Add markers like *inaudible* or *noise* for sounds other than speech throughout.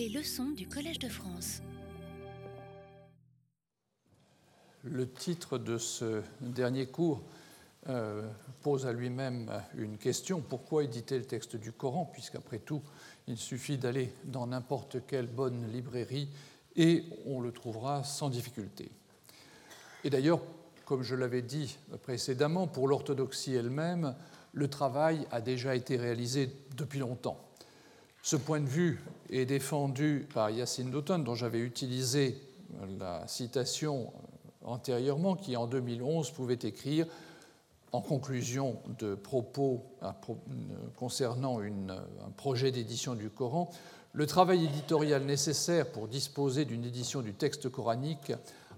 Les leçons du Collège de France. Le titre de ce dernier cours euh, pose à lui-même une question. Pourquoi éditer le texte du Coran Puisqu'après tout, il suffit d'aller dans n'importe quelle bonne librairie et on le trouvera sans difficulté. Et d'ailleurs, comme je l'avais dit précédemment, pour l'orthodoxie elle-même, le travail a déjà été réalisé depuis longtemps. Ce point de vue est défendu par Yacine Douton, dont j'avais utilisé la citation antérieurement, qui en 2011 pouvait écrire en conclusion de propos concernant un projet d'édition du Coran, le travail éditorial nécessaire pour disposer d'une édition du texte coranique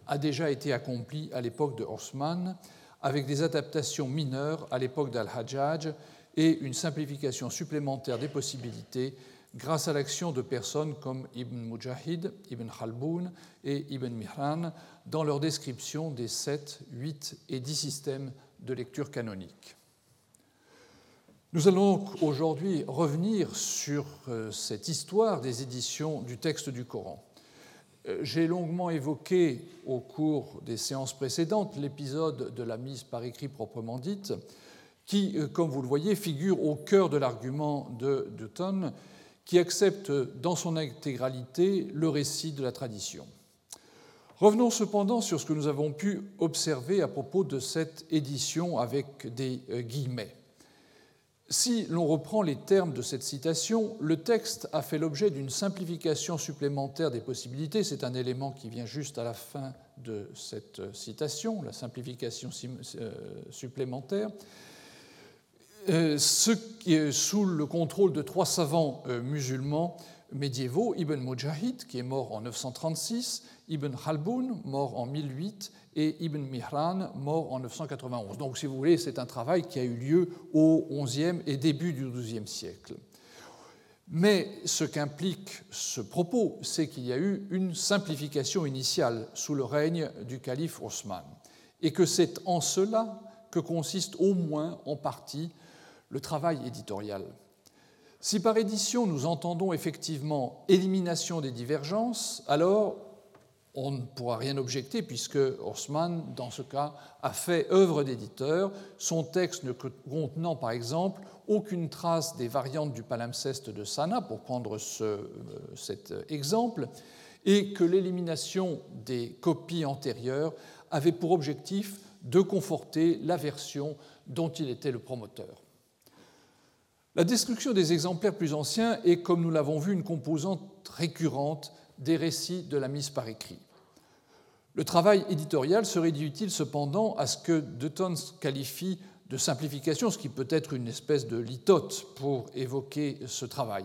a déjà été accompli à l'époque de Osman, avec des adaptations mineures à l'époque d'Al-Hajjaj et une simplification supplémentaire des possibilités grâce à l'action de personnes comme Ibn Mujahid, Ibn Khalboun et Ibn Mihran dans leur description des 7, 8 et 10 systèmes de lecture canonique. Nous allons donc aujourd'hui revenir sur euh, cette histoire des éditions du texte du Coran. Euh, j'ai longuement évoqué au cours des séances précédentes l'épisode de la mise par écrit proprement dite, qui, euh, comme vous le voyez, figure au cœur de l'argument de Dutton, qui accepte dans son intégralité le récit de la tradition. Revenons cependant sur ce que nous avons pu observer à propos de cette édition avec des euh, guillemets. Si l'on reprend les termes de cette citation, le texte a fait l'objet d'une simplification supplémentaire des possibilités. C'est un élément qui vient juste à la fin de cette citation, la simplification euh, supplémentaire. Euh, ce qui est sous le contrôle de trois savants euh, musulmans médiévaux, Ibn Mujahid, qui est mort en 936, Ibn Khalboun, mort en 1008, et Ibn Mihran, mort en 991. Donc, si vous voulez, c'est un travail qui a eu lieu au XIe et début du XIIe siècle. Mais ce qu'implique ce propos, c'est qu'il y a eu une simplification initiale sous le règne du calife Osman, et que c'est en cela que consiste au moins en partie le travail éditorial. Si par édition nous entendons effectivement élimination des divergences, alors on ne pourra rien objecter puisque Haussmann, dans ce cas, a fait œuvre d'éditeur, son texte ne contenant par exemple aucune trace des variantes du palimpseste de Sana, pour prendre euh, cet exemple, et que l'élimination des copies antérieures avait pour objectif de conforter la version dont il était le promoteur. La destruction des exemplaires plus anciens est, comme nous l'avons vu, une composante récurrente des récits de la mise par écrit. Le travail éditorial se réduit utile cependant à ce que Dutton qualifie de simplification, ce qui peut être une espèce de litote pour évoquer ce travail.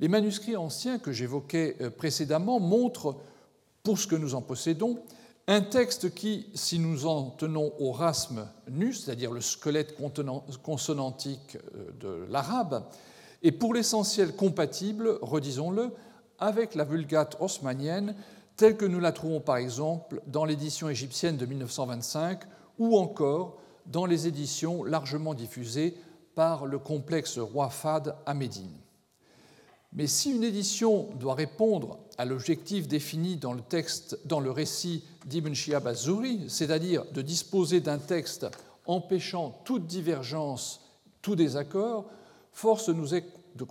Les manuscrits anciens que j'évoquais euh, précédemment montrent, pour ce que nous en possédons, un texte qui, si nous en tenons au rasme nu, c'est-à-dire le squelette consonantique euh, de l'arabe, est pour l'essentiel compatible, redisons-le, avec la vulgate haussmannienne telle que nous la trouvons par exemple dans l'édition égyptienne de 1925 ou encore dans les éditions largement diffusées par le complexe roi Fad à Médine. Mais si une édition doit répondre à l'objectif défini dans le, texte, dans le récit d'Ibn Shihab az-Zuri, c'est-à-dire de disposer d'un texte empêchant toute divergence, tout désaccord, force nous est de,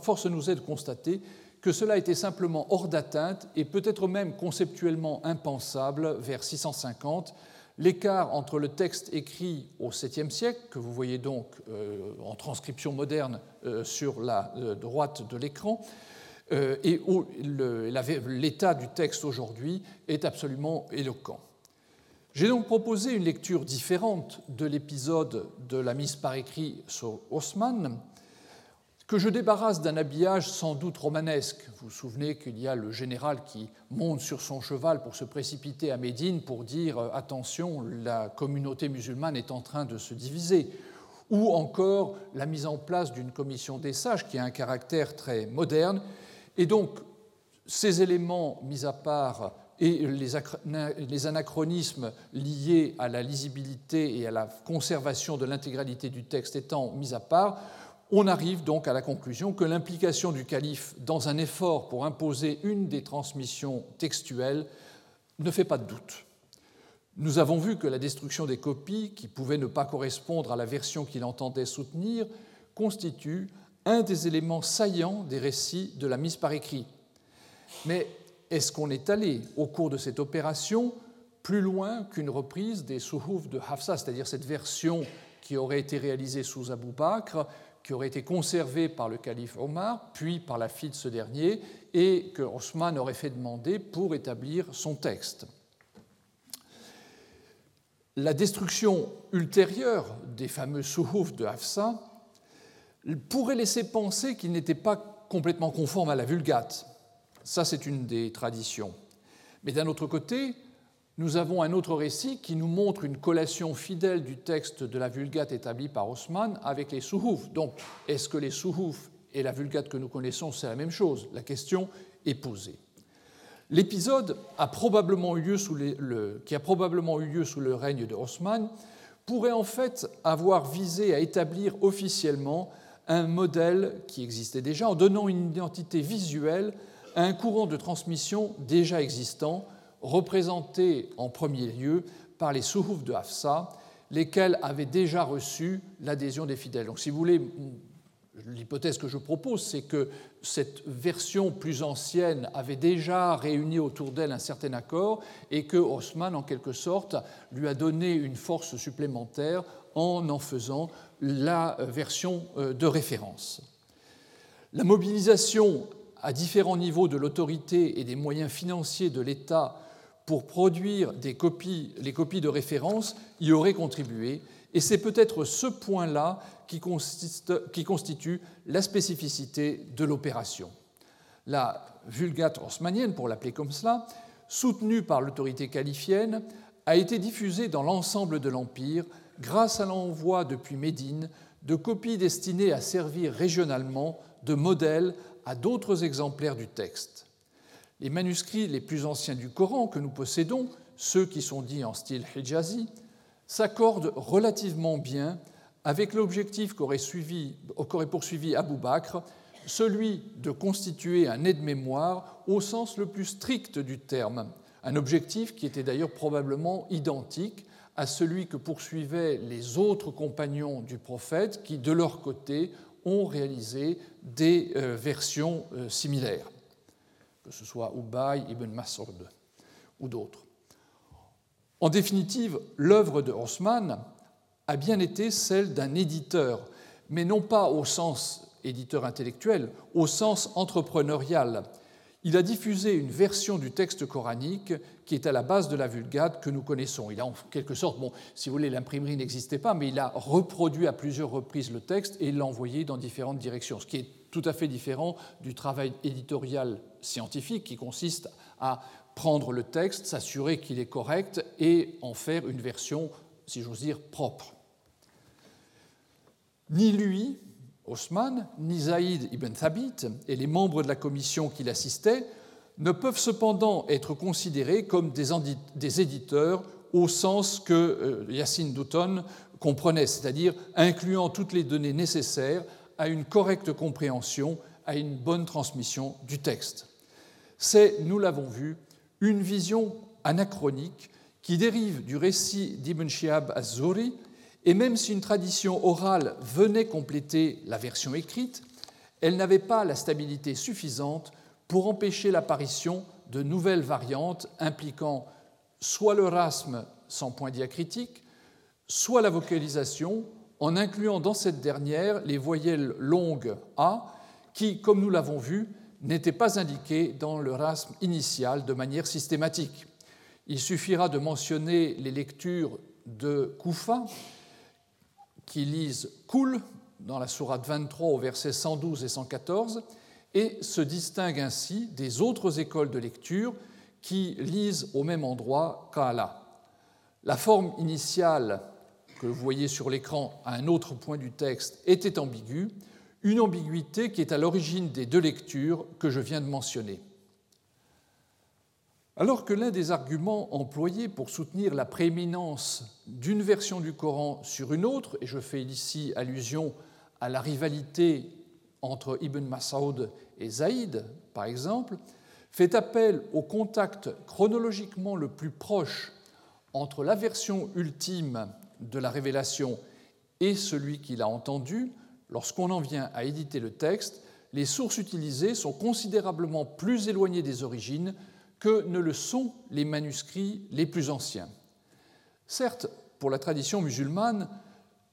force nous est de constater que cela était simplement hors d'atteinte et peut-être même conceptuellement impensable vers 650 L'écart entre le texte écrit au 7e siècle, que vous voyez donc euh, en transcription moderne euh, sur la euh, droite de l'écran, et l'état du texte aujourd'hui est absolument éloquent. J'ai donc proposé une lecture différente de l'épisode de la mise par écrit sur Haussmann, que je débarrasse d'un habillage sans doute romanesque. Vous vous souvenez qu'il y a le général qui monte sur son cheval pour se précipiter à Médine pour dire euh, attention, la communauté musulmane est en train de se diviser. Ou encore la mise en place d'une commission des sages qui a un caractère très moderne. Et donc, ces éléments mis à part et les anachronismes liés à la lisibilité et à la conservation de l'intégralité du texte étant mis à part, on arrive donc à la conclusion que l'implication du calife dans un effort pour imposer une des transmissions textuelles ne fait pas de doute. Nous avons vu que la destruction des copies, qui pouvaient ne pas correspondre à la version qu'il entendait soutenir, constitue un des éléments saillants des récits de la mise par écrit. Mais est-ce qu'on est allé, au cours de cette opération, plus loin qu'une reprise des Souhouf de Hafsa, c'est-à-dire cette version qui aurait été réalisée sous Abu Bakr, qui aurait été conservée par le calife Omar, puis par la fille de ce dernier, et que Osman aurait fait demander pour établir son texte? La destruction ultérieure des fameux Souhouf de Hafsa pourrait laisser penser qu'il n'était pas complètement conforme à la Vulgate. Ça, c'est une des traditions. Mais d'un autre côté, nous avons un autre récit qui nous montre une collation fidèle du texte de la Vulgate établie par Haussmann avec les Souhouf. Donc, est-ce que les Souhouf et la Vulgate que nous connaissons, c'est la même chose? La question est posée. L'épisode qui a probablement eu lieu sous le règne de Haussmann pourrait en fait avoir visé à établir officiellement un modèle qui existait déjà en donnant une identité visuelle à un courant de transmission déjà existant représentés en premier lieu par les souhoufs de Hafsa, lesquels avaient déjà reçu l'adhésion des fidèles. Donc, si vous voulez, l'hypothèse que je propose, c'est que cette version plus ancienne avait déjà réuni autour d'elle un certain accord et que Haussmann, en quelque sorte, lui a donné une force supplémentaire en en faisant la version euh, de référence. La mobilisation à différents niveaux de l'autorité et des moyens financiers de l'État pour produire les copies de référence y aurait contribué, et c'est peut-être ce point-là qui, qui, constitue la spécificité de l'opération. La Vulgate haussmannienne, pour l'appeler comme cela, soutenue par l'autorité qualifienne, a été diffusée dans l'ensemble de l'Empire grâce à l'envoi depuis Médine de copies destinées à servir régionalement de modèle à d'autres exemplaires du texte. Les manuscrits les plus anciens du Coran que nous possédons, ceux qui sont dits en style hijazi, s'accordent relativement bien avec l'objectif qu'aurait poursuivi Abou Bakr, celui de constituer un aide-mémoire au sens le plus strict du terme, un objectif qui était d'ailleurs probablement identique à celui que poursuivaient les autres compagnons du prophète qui, de leur côté, ont réalisé des euh, versions euh, similaires que ce soit Ubay ibn Mas'ud ou d'autres. En définitive, l'œuvre de Haussmann a bien été celle d'un éditeur, mais non pas au sens éditeur intellectuel, au sens entrepreneurial. Il a diffusé une version du texte coranique qui est à la base de la Vulgate que nous connaissons. Il a en quelque sorte, bon, si vous voulez, l'imprimerie n'existait pas, mais il a reproduit à plusieurs reprises le texte et l'a envoyé dans différentes directions, ce qui est tout à fait différent du travail éditorial scientifique qui consiste à prendre le texte, s'assurer qu'il est correct et en faire une version, si j'ose dire, propre. Ni lui, Osman, ni Zaïd ibn Thabit et les membres de la commission qui l'assistaient ne peuvent cependant être considérés comme des éditeurs au sens que euh, Yassine Douton comprenait, c'est-à-dire incluant toutes les données nécessaires à une correcte compréhension, à une bonne transmission du texte. C'est, nous l'avons vu, une vision anachronique qui dérive du récit d'Ibn Shihab az-Zuri, et même si une tradition orale venait compléter la version écrite, elle n'avait pas la stabilité suffisante pour empêcher l'apparition de nouvelles variantes impliquant soit le rasme sans point diacritique, soit la vocalisation en incluant dans cette dernière les voyelles longues A qui, comme nous l'avons vu, n'étaient pas indiquées dans le rasme initial de manière systématique. Il suffira de mentionner les lectures de Koufa qui lisent Kul dans la sourate 23 au verset 112 et 114 et se distinguent ainsi des autres écoles de lecture qui lisent au même endroit Kala. La forme initiale que vous voyez sur l'écran à un autre point du texte était ambiguë, une ambiguïté qui est à l'origine des deux lectures que je viens de mentionner. Alors que l'un des arguments employés pour soutenir la prééminence d'une version du Coran sur une autre, et je fais ici allusion à la rivalité entre Ibn Mas'ud et Zaïd, par exemple, fait appel au contact chronologiquement le plus proche entre la version ultime de la révélation et celui qu'il a entendu, lorsqu'on en vient à éditer le texte, les sources utilisées sont considérablement plus éloignées des origines que ne le sont les manuscrits les plus anciens. Certes, pour la tradition musulmane,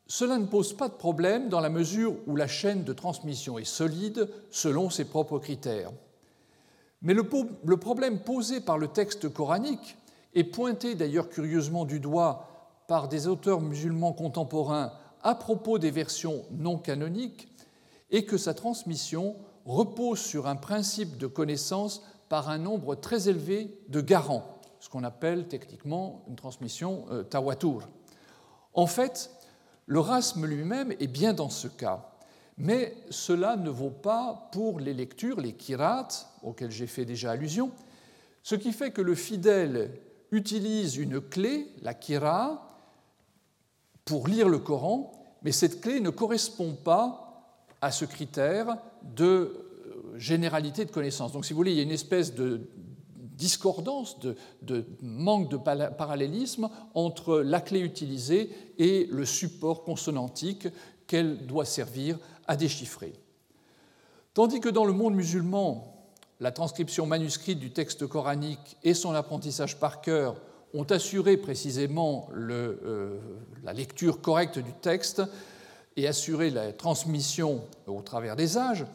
cela ne pose pas de problème dans la mesure où la chaîne de transmission est solide selon ses propres critères. Mais le, problème posé par le texte coranique est pointé d'ailleurs curieusement du doigt par des auteurs musulmans contemporains à propos des versions non canoniques et que sa transmission repose sur un principe de connaissance par un nombre très élevé de garants, ce qu'on appelle techniquement une transmission euh, tawatur. En fait, le rasme lui-même est bien dans ce cas, mais cela ne vaut pas pour les lectures, les kirat, auxquelles j'ai fait déjà allusion, ce qui fait que le fidèle utilise une clé, la kira, pour lire le Coran, mais cette clé ne correspond pas à ce critère de généralité de connaissance. Donc, si vous voulez, il y a une espèce de discordance, de, manque de parallélisme entre la clé utilisée et le support consonantique qu'elle doit servir à déchiffrer. Tandis que dans le monde musulman, la transcription manuscrite du texte coranique et son apprentissage par cœur ont assuré précisément euh, la lecture correcte du texte et assuré la transmission au travers des âges,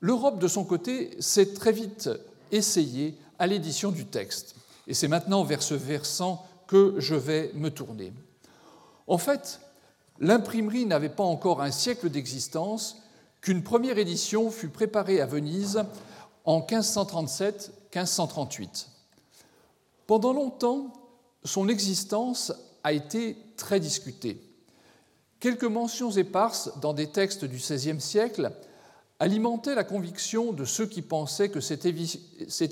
l'Europe, de son côté, s'est très vite essayée à l'édition du texte. Et c'est maintenant vers ce versant que je vais me tourner. En fait, l'imprimerie n'avait pas encore un siècle d'existence qu'une première édition fut préparée à Venise en 1537-1538. Pendant longtemps, son existence a été très discutée. Quelques mentions éparses dans des textes du XVIe siècle alimentaient la conviction de ceux qui pensaient que cette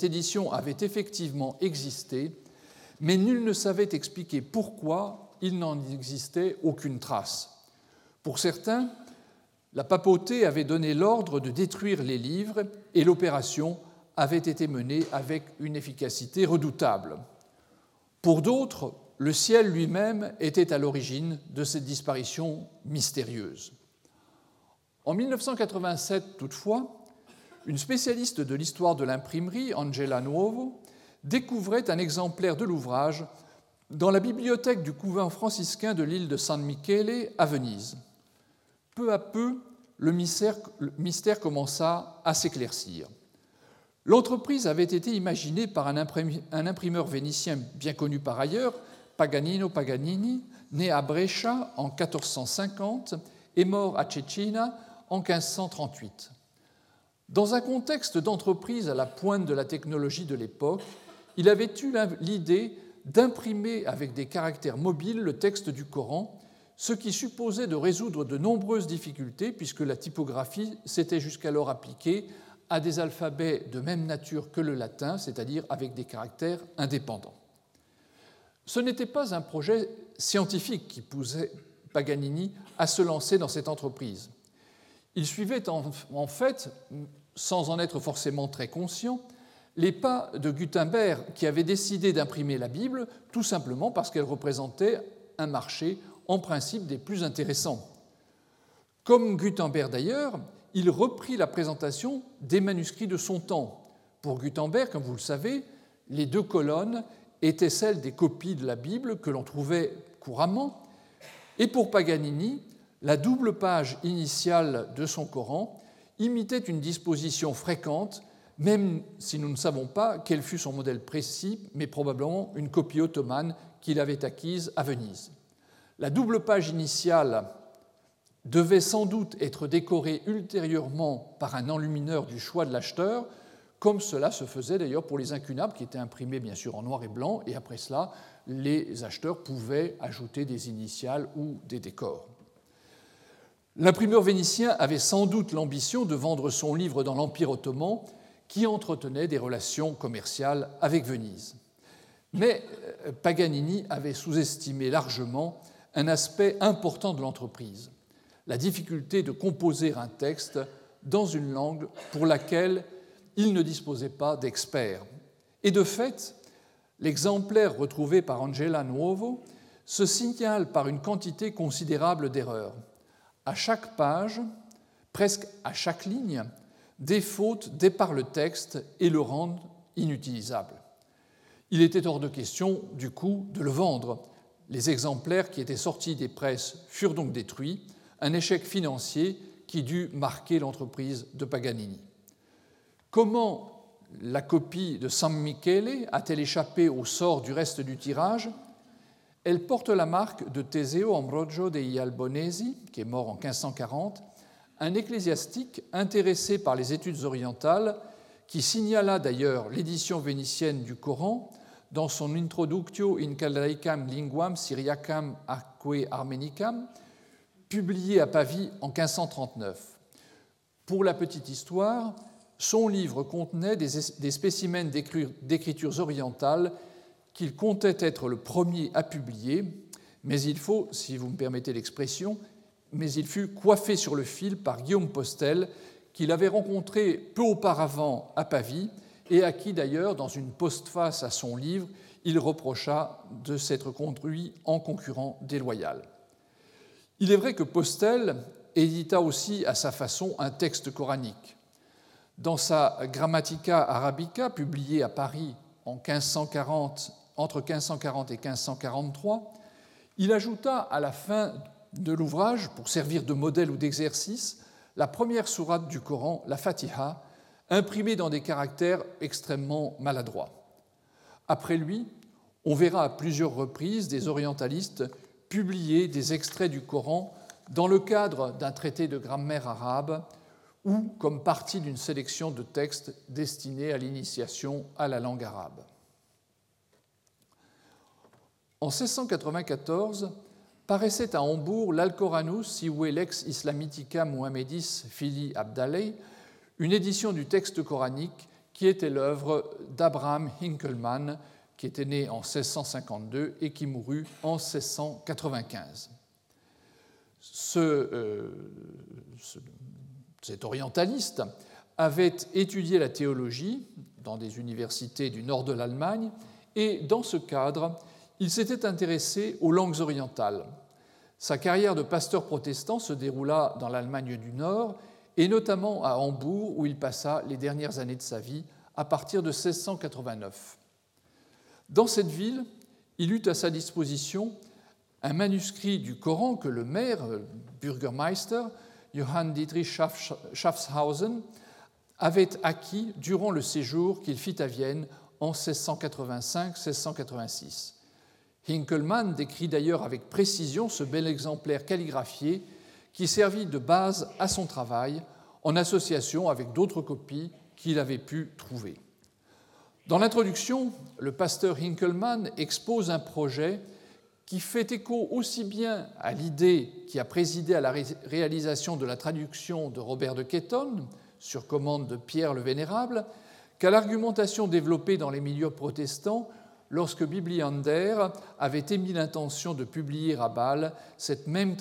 édition avait effectivement existé, mais nul ne savait expliquer pourquoi il n'en existait aucune trace. Pour certains, la papauté avait donné l'ordre de détruire les livres et l'opération avait été menée avec une efficacité redoutable. Pour d'autres, le ciel lui-même était à l'origine de cette disparition mystérieuse. En 1987, toutefois, une spécialiste de l'histoire de l'imprimerie, Angela Nuovo, découvrait un exemplaire de l'ouvrage dans la bibliothèque du couvent franciscain de l'île de San Michele à Venise. Peu à peu, le mystère, commença à s'éclaircir. L'entreprise avait été imaginée par un imprimeur vénitien bien connu par ailleurs, Paganino Paganini, né à Brescia en 1450 et mort à Cecina en 1538. Dans un contexte d'entreprise à la pointe de la technologie de l'époque, il avait eu l'idée d'imprimer avec des caractères mobiles le texte du Coran, ce qui supposait de résoudre de nombreuses difficultés puisque la typographie s'était jusqu'alors appliquée à des alphabets de même nature que le latin, c'est-à-dire avec des caractères indépendants. Ce n'était pas un projet scientifique qui poussait Paganini à se lancer dans cette entreprise. Il suivait en, fait, sans en être forcément très conscient, les pas de Gutenberg qui avait décidé d'imprimer la Bible tout simplement parce qu'elle représentait un marché en principe des plus intéressants. Comme Gutenberg d'ailleurs, il reprit la présentation des manuscrits de son temps. Pour Gutenberg, comme vous le savez, les deux colonnes étaient celles des copies de la Bible que l'on trouvait couramment, et pour Paganini, la double page initiale de son Coran imitait une disposition fréquente, même si nous ne savons pas quel fut son modèle précis, mais probablement une copie ottomane qu'il avait acquise à Venise. La double page initiale devait sans doute être décorée ultérieurement par un enlumineur du choix de l'acheteur, comme cela se faisait d'ailleurs pour les incunables qui étaient imprimés bien sûr en noir et blanc, et après cela, les acheteurs pouvaient ajouter des initiales ou des décors. L'imprimeur vénitien avait sans doute l'ambition de vendre son livre dans l'Empire ottoman, qui entretenait des relations commerciales avec Venise. Mais euh, Paganini avait sous-estimé largement un aspect important de l'entreprise, la difficulté de composer un texte dans une langue pour laquelle il ne disposait pas d'experts. Et de fait, l'exemplaire retrouvé par Angela Nuovo se signale par une quantité considérable d'erreurs. À chaque page, presque à chaque ligne, des fautes déparent le texte et le rendent inutilisable. Il était hors de question, du coup, de le vendre. Les exemplaires qui étaient sortis des presses furent donc détruits, un échec financier qui dut marquer l'entreprise de Paganini. Comment la copie de San Michele a-t-elle échappé au sort du reste du tirage? Elle porte la marque de Teseo Ambrogio dei Albonesi, qui est mort en 1540, un ecclésiastique intéressé par les études orientales qui signala d'ailleurs l'édition vénitienne du Coran dans son Introductio in Caldaicam Linguam Syriacam Arque Armenicam, publié à Pavie en 1539. Pour la petite histoire, son livre contenait des, spécimens d'écritures orientales qu'il comptait être le premier à publier, mais il faut, si vous me permettez l'expression, mais il fut coiffé sur le fil par Guillaume Postel, qu'il avait rencontré peu auparavant à Pavie et à qui d'ailleurs, dans une postface à son livre, il reprocha de s'être conduit en concurrent déloyal. Il est vrai que Postel édita aussi à sa façon un texte coranique. Dans sa Grammatica Arabica, publiée à Paris en 1540, entre 1540 et 1543, il ajouta à la fin de l'ouvrage, pour servir de modèle ou d'exercice, la première sourate du Coran, la Fatiha, imprimée dans des caractères extrêmement maladroits. Après lui, on verra à plusieurs reprises des orientalistes publier des extraits du Coran dans le cadre d'un traité de grammaire arabe ou comme partie d'une sélection de textes destinés à l'initiation à la langue arabe. En 1694, paraissait à Hambourg l'Alcoranus sive lex islamitica Muhammedis fili Abdaleh, une édition du texte coranique qui était l'œuvre d'Abraham Hinkelmann, qui était né en 1652 et qui mourut en 1695. Euh, ce, cet orientaliste avait étudié la théologie dans des universités du nord de l'Allemagne et dans ce cadre, il s'était intéressé aux langues orientales. Sa carrière de pasteur protestant se déroula dans l'Allemagne du Nord et notamment à Hambourg où il passa les dernières années de sa vie à partir de 1689. Dans cette ville, il eut à sa disposition un manuscrit du Coran que le maire, Bürgermeister, Johann Dietrich Schaffhausen, avait acquis durant le séjour qu'il fit à Vienne en 1685-1686. Hinkelmann décrit d'ailleurs avec précision ce bel exemplaire calligraphié qui servit de base à son travail en association avec d'autres copies qu'il avait pu trouver. Dans l'introduction, le pasteur Hinkelmann expose un projet qui fait écho aussi bien à l'idée qui a présidé à la réalisation de la traduction de Robert de Ketton sur commande de Pierre le Vénérable qu'à l'argumentation développée dans les milieux protestants lorsque Bibliander avait émis l'intention de publier à Bâle cette même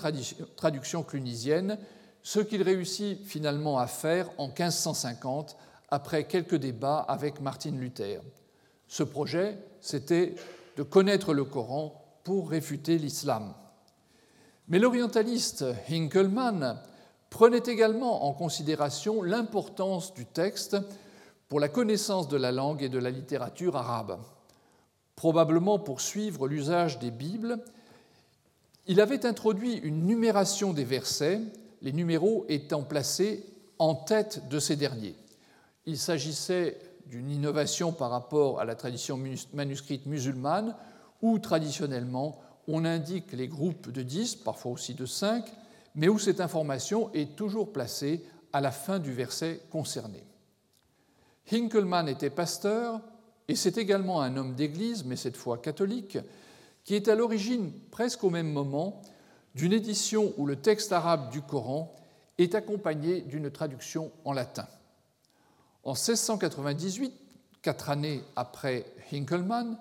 traduction clunisienne, ce qu'il réussit finalement à faire en 1550 après quelques débats avec Martin Luther. Ce projet, c'était de connaître le Coran pour réfuter l'islam. Mais l'orientaliste Hinkelmann prenait également en considération l'importance du texte pour la connaissance de la langue et de la littérature arabe probablement pour suivre l'usage des Bibles, il avait introduit une numération des versets, les numéros étant placés en tête de ces derniers. Il s'agissait d'une innovation par rapport à la tradition manuscrite musulmane, où traditionnellement on indique les groupes de 10, parfois aussi de 5, mais où cette information est toujours placée à la fin du verset concerné. Hinkelmann était pasteur, et c'est également un homme d'Église, mais cette fois catholique, qui est à l'origine, presque au même moment, d'une édition où le texte arabe du Coran est accompagné d'une traduction en latin. En 1698, quatre années après Hinkelmann,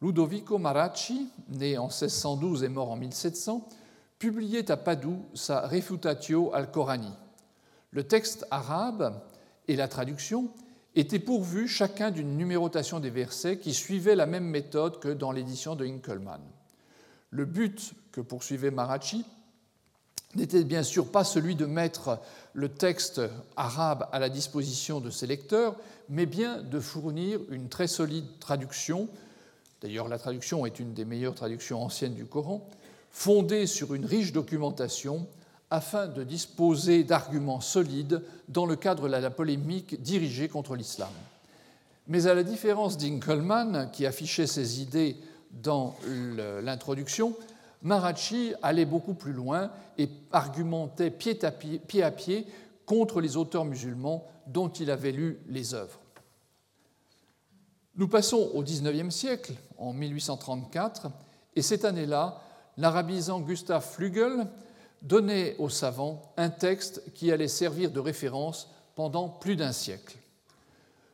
Ludovico Maracci, né en 1612 et mort en 1700, publiait à Padoue sa Refutatio al-Korani. Le texte arabe et la traduction étaient pourvus chacun d'une numérotation des versets qui suivait la même méthode que dans l'édition de Hinkelmann. Le but que poursuivait Marachi n'était bien sûr pas celui de mettre le texte arabe à la disposition de ses lecteurs, mais bien de fournir une très solide traduction. D'ailleurs, la traduction est une des meilleures traductions anciennes du Coran, fondée sur une riche documentation afin de disposer d'arguments solides dans le cadre de la polémique dirigée contre l'islam. Mais à la différence d'Inkelmann, qui affichait ses idées dans l'introduction, Marachi allait beaucoup plus loin et argumentait pied à pied, pied à pied contre les auteurs musulmans dont il avait lu les œuvres. Nous passons au XIXe siècle, en 1834, et cette année-là, l'arabisant Gustav Flügel donnait aux savants un texte qui allait servir de référence pendant plus d'un siècle.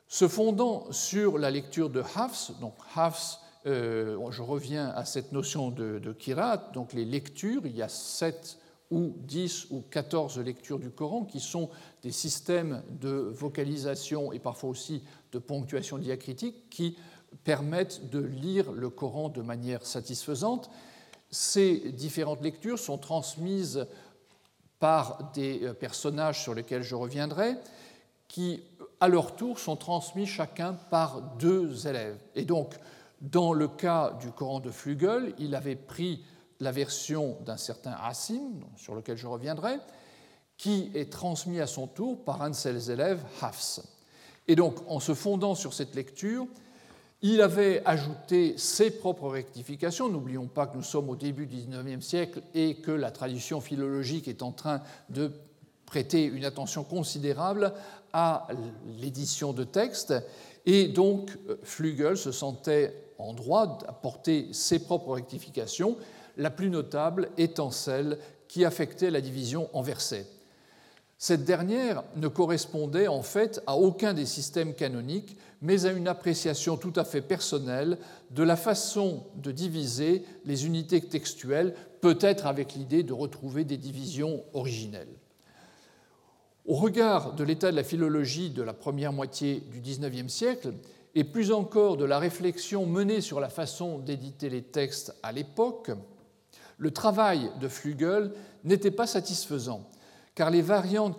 Se fondant sur la lecture de Hafs, donc Hafs euh, je reviens à cette notion de, de, kirat, donc les lectures, il y a 7 ou 10 ou 14 lectures du Coran qui sont des systèmes de vocalisation et parfois aussi de ponctuation diacritique qui permettent de lire le Coran de manière satisfaisante. Ces différentes lectures sont transmises par des euh, personnages sur lesquels je reviendrai, qui, à leur tour, sont transmis chacun par deux élèves. Et donc, dans le cas du Coran de Flügel, il avait pris la version d'un certain Hassim, sur lequel je reviendrai, qui est transmis à son tour par un de ses élèves, Hafs. Et donc, en se fondant sur cette lecture, il avait ajouté ses propres rectifications. N'oublions pas que nous sommes au début du XIXe siècle et que la tradition philologique est en train de prêter une attention considérable à l'édition de textes. Et donc, Flügel se sentait en droit d'apporter ses propres rectifications, la plus notable étant celle qui affectait la division en versets. Cette dernière ne correspondait en fait à aucun des systèmes canoniques, mais à une appréciation tout à fait personnelle de la façon de diviser les unités textuelles, peut-être avec l'idée de retrouver des divisions originelles. Au regard de l'état de la philologie de la première moitié du XIXe siècle, et plus encore de la réflexion menée sur la façon d'éditer les textes à l'époque, le travail de Flügel n'était pas satisfaisant, car les variantes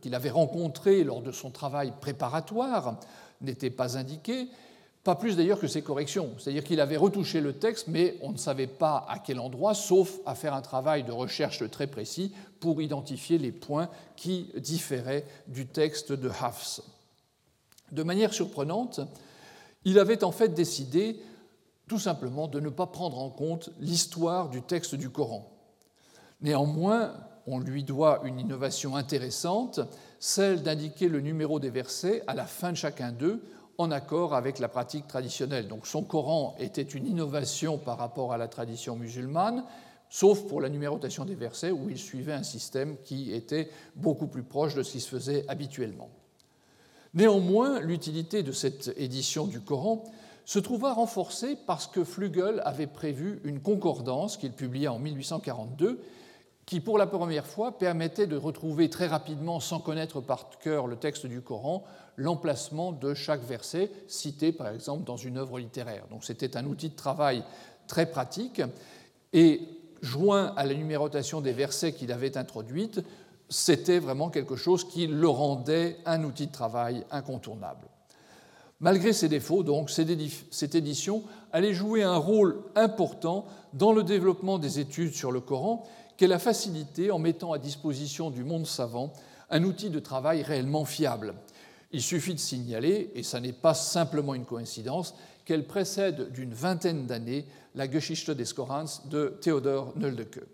qu'il avait rencontrées lors de son travail préparatoire n'étaient pas indiquées, pas plus d'ailleurs que ses corrections. C'est-à-dire qu'il avait retouché le texte, mais on ne savait pas à quel endroit, sauf à faire un travail de recherche très précis pour identifier les points qui différaient du texte de Hafs. De manière surprenante, il avait en fait décidé tout simplement de ne pas prendre en compte l'histoire du texte du Coran. Néanmoins, on lui doit une innovation intéressante, celle d'indiquer le numéro des versets à la fin de chacun d'eux, en accord avec la pratique traditionnelle. Donc son Coran était une innovation par rapport à la tradition musulmane, sauf pour la numérotation des versets, où il suivait un système qui était beaucoup plus proche de ce qui se faisait habituellement. Néanmoins, l'utilité de cette édition du Coran se trouva renforcée parce que Flügel avait prévu une concordance qu'il publia en 1842 qui, pour la première fois, permettait de retrouver très rapidement, sans connaître par cœur le texte du Coran, l'emplacement de chaque verset cité, par exemple, dans une œuvre littéraire. Donc c'était un outil de travail très pratique et joint à la numérotation des versets qu'il avait introduite, c'était vraiment quelque chose qui le rendait un outil de travail incontournable. Malgré ses défauts, donc, cette édition allait jouer un rôle important dans le développement des études sur le Coran qu'elle a facilité en mettant à disposition du monde savant un outil de travail réellement fiable. Il suffit de signaler, et ce n'est pas simplement une coïncidence, qu'elle précède d'une vingtaine d'années la Geschichte des Korans de Theodor Nöldeke.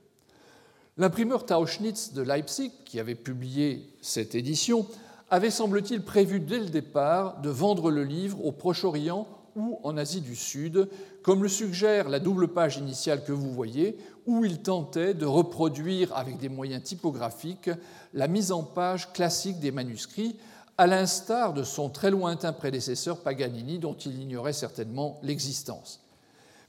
L'imprimeur Tauschnitz de Leipzig, qui avait publié cette édition, avait, semble-t-il, prévu dès le départ de vendre le livre au Proche-Orient ou en Asie du Sud, comme le suggère la double page initiale que vous voyez, où il tentait de reproduire avec des moyens typographiques la mise en page classique des manuscrits, à l'instar de son très lointain prédécesseur Paganini, dont il ignorait certainement l'existence.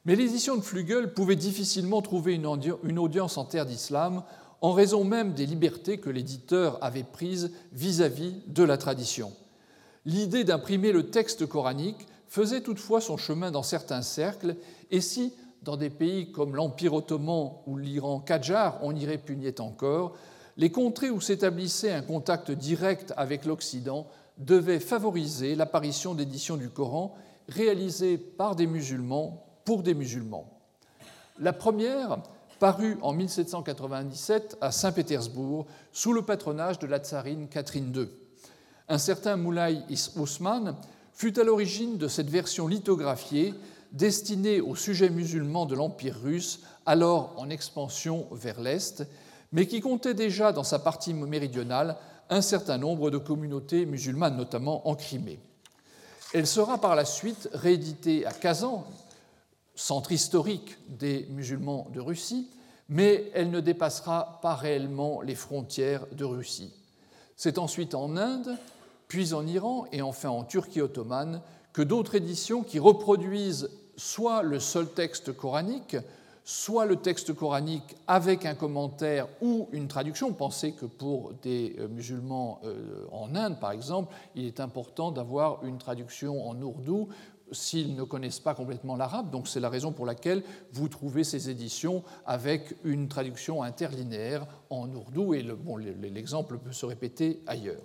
Mais l'édition de Flügel pouvait difficilement trouver une audience en terre d'islam en raison même des libertés que l'éditeur avait prises vis-à-vis de la tradition. L'idée d'imprimer le texte coranique faisait toutefois son chemin dans certains cercles, et si, dans des pays comme l'Empire ottoman ou l'Iran Qajar, on y répugnait encore, les contrées où s'établissait un contact direct avec l'Occident devaient favoriser l'apparition d'éditions du Coran réalisées par des musulmans pour des musulmans. La première parut en 1797 à Saint-Pétersbourg sous le patronage de la tsarine Catherine II. Un certain Moulay Ousmane fut à l'origine de cette version lithographiée destinée aux sujets musulmans de l'Empire russe, alors en expansion vers l'Est, mais qui comptait déjà dans sa partie méridionale un certain nombre de communautés musulmanes, notamment en Crimée. Elle sera par la suite rééditée à Kazan, centre historique des musulmans de Russie, mais elle ne dépassera pas réellement les frontières de Russie. C'est ensuite en Inde, puis en Iran et enfin en Turquie ottomane que d'autres éditions qui reproduisent soit le seul texte coranique, soit le texte coranique avec un commentaire ou une traduction. Pensez que pour des euh, musulmans euh, en Inde, par exemple, il est important d'avoir une traduction en ourdou s'ils ne connaissent pas complètement l'arabe. Donc c'est la raison pour laquelle vous trouvez ces éditions avec une traduction interlinéaire en ourdou, et l'exemple peut se répéter ailleurs.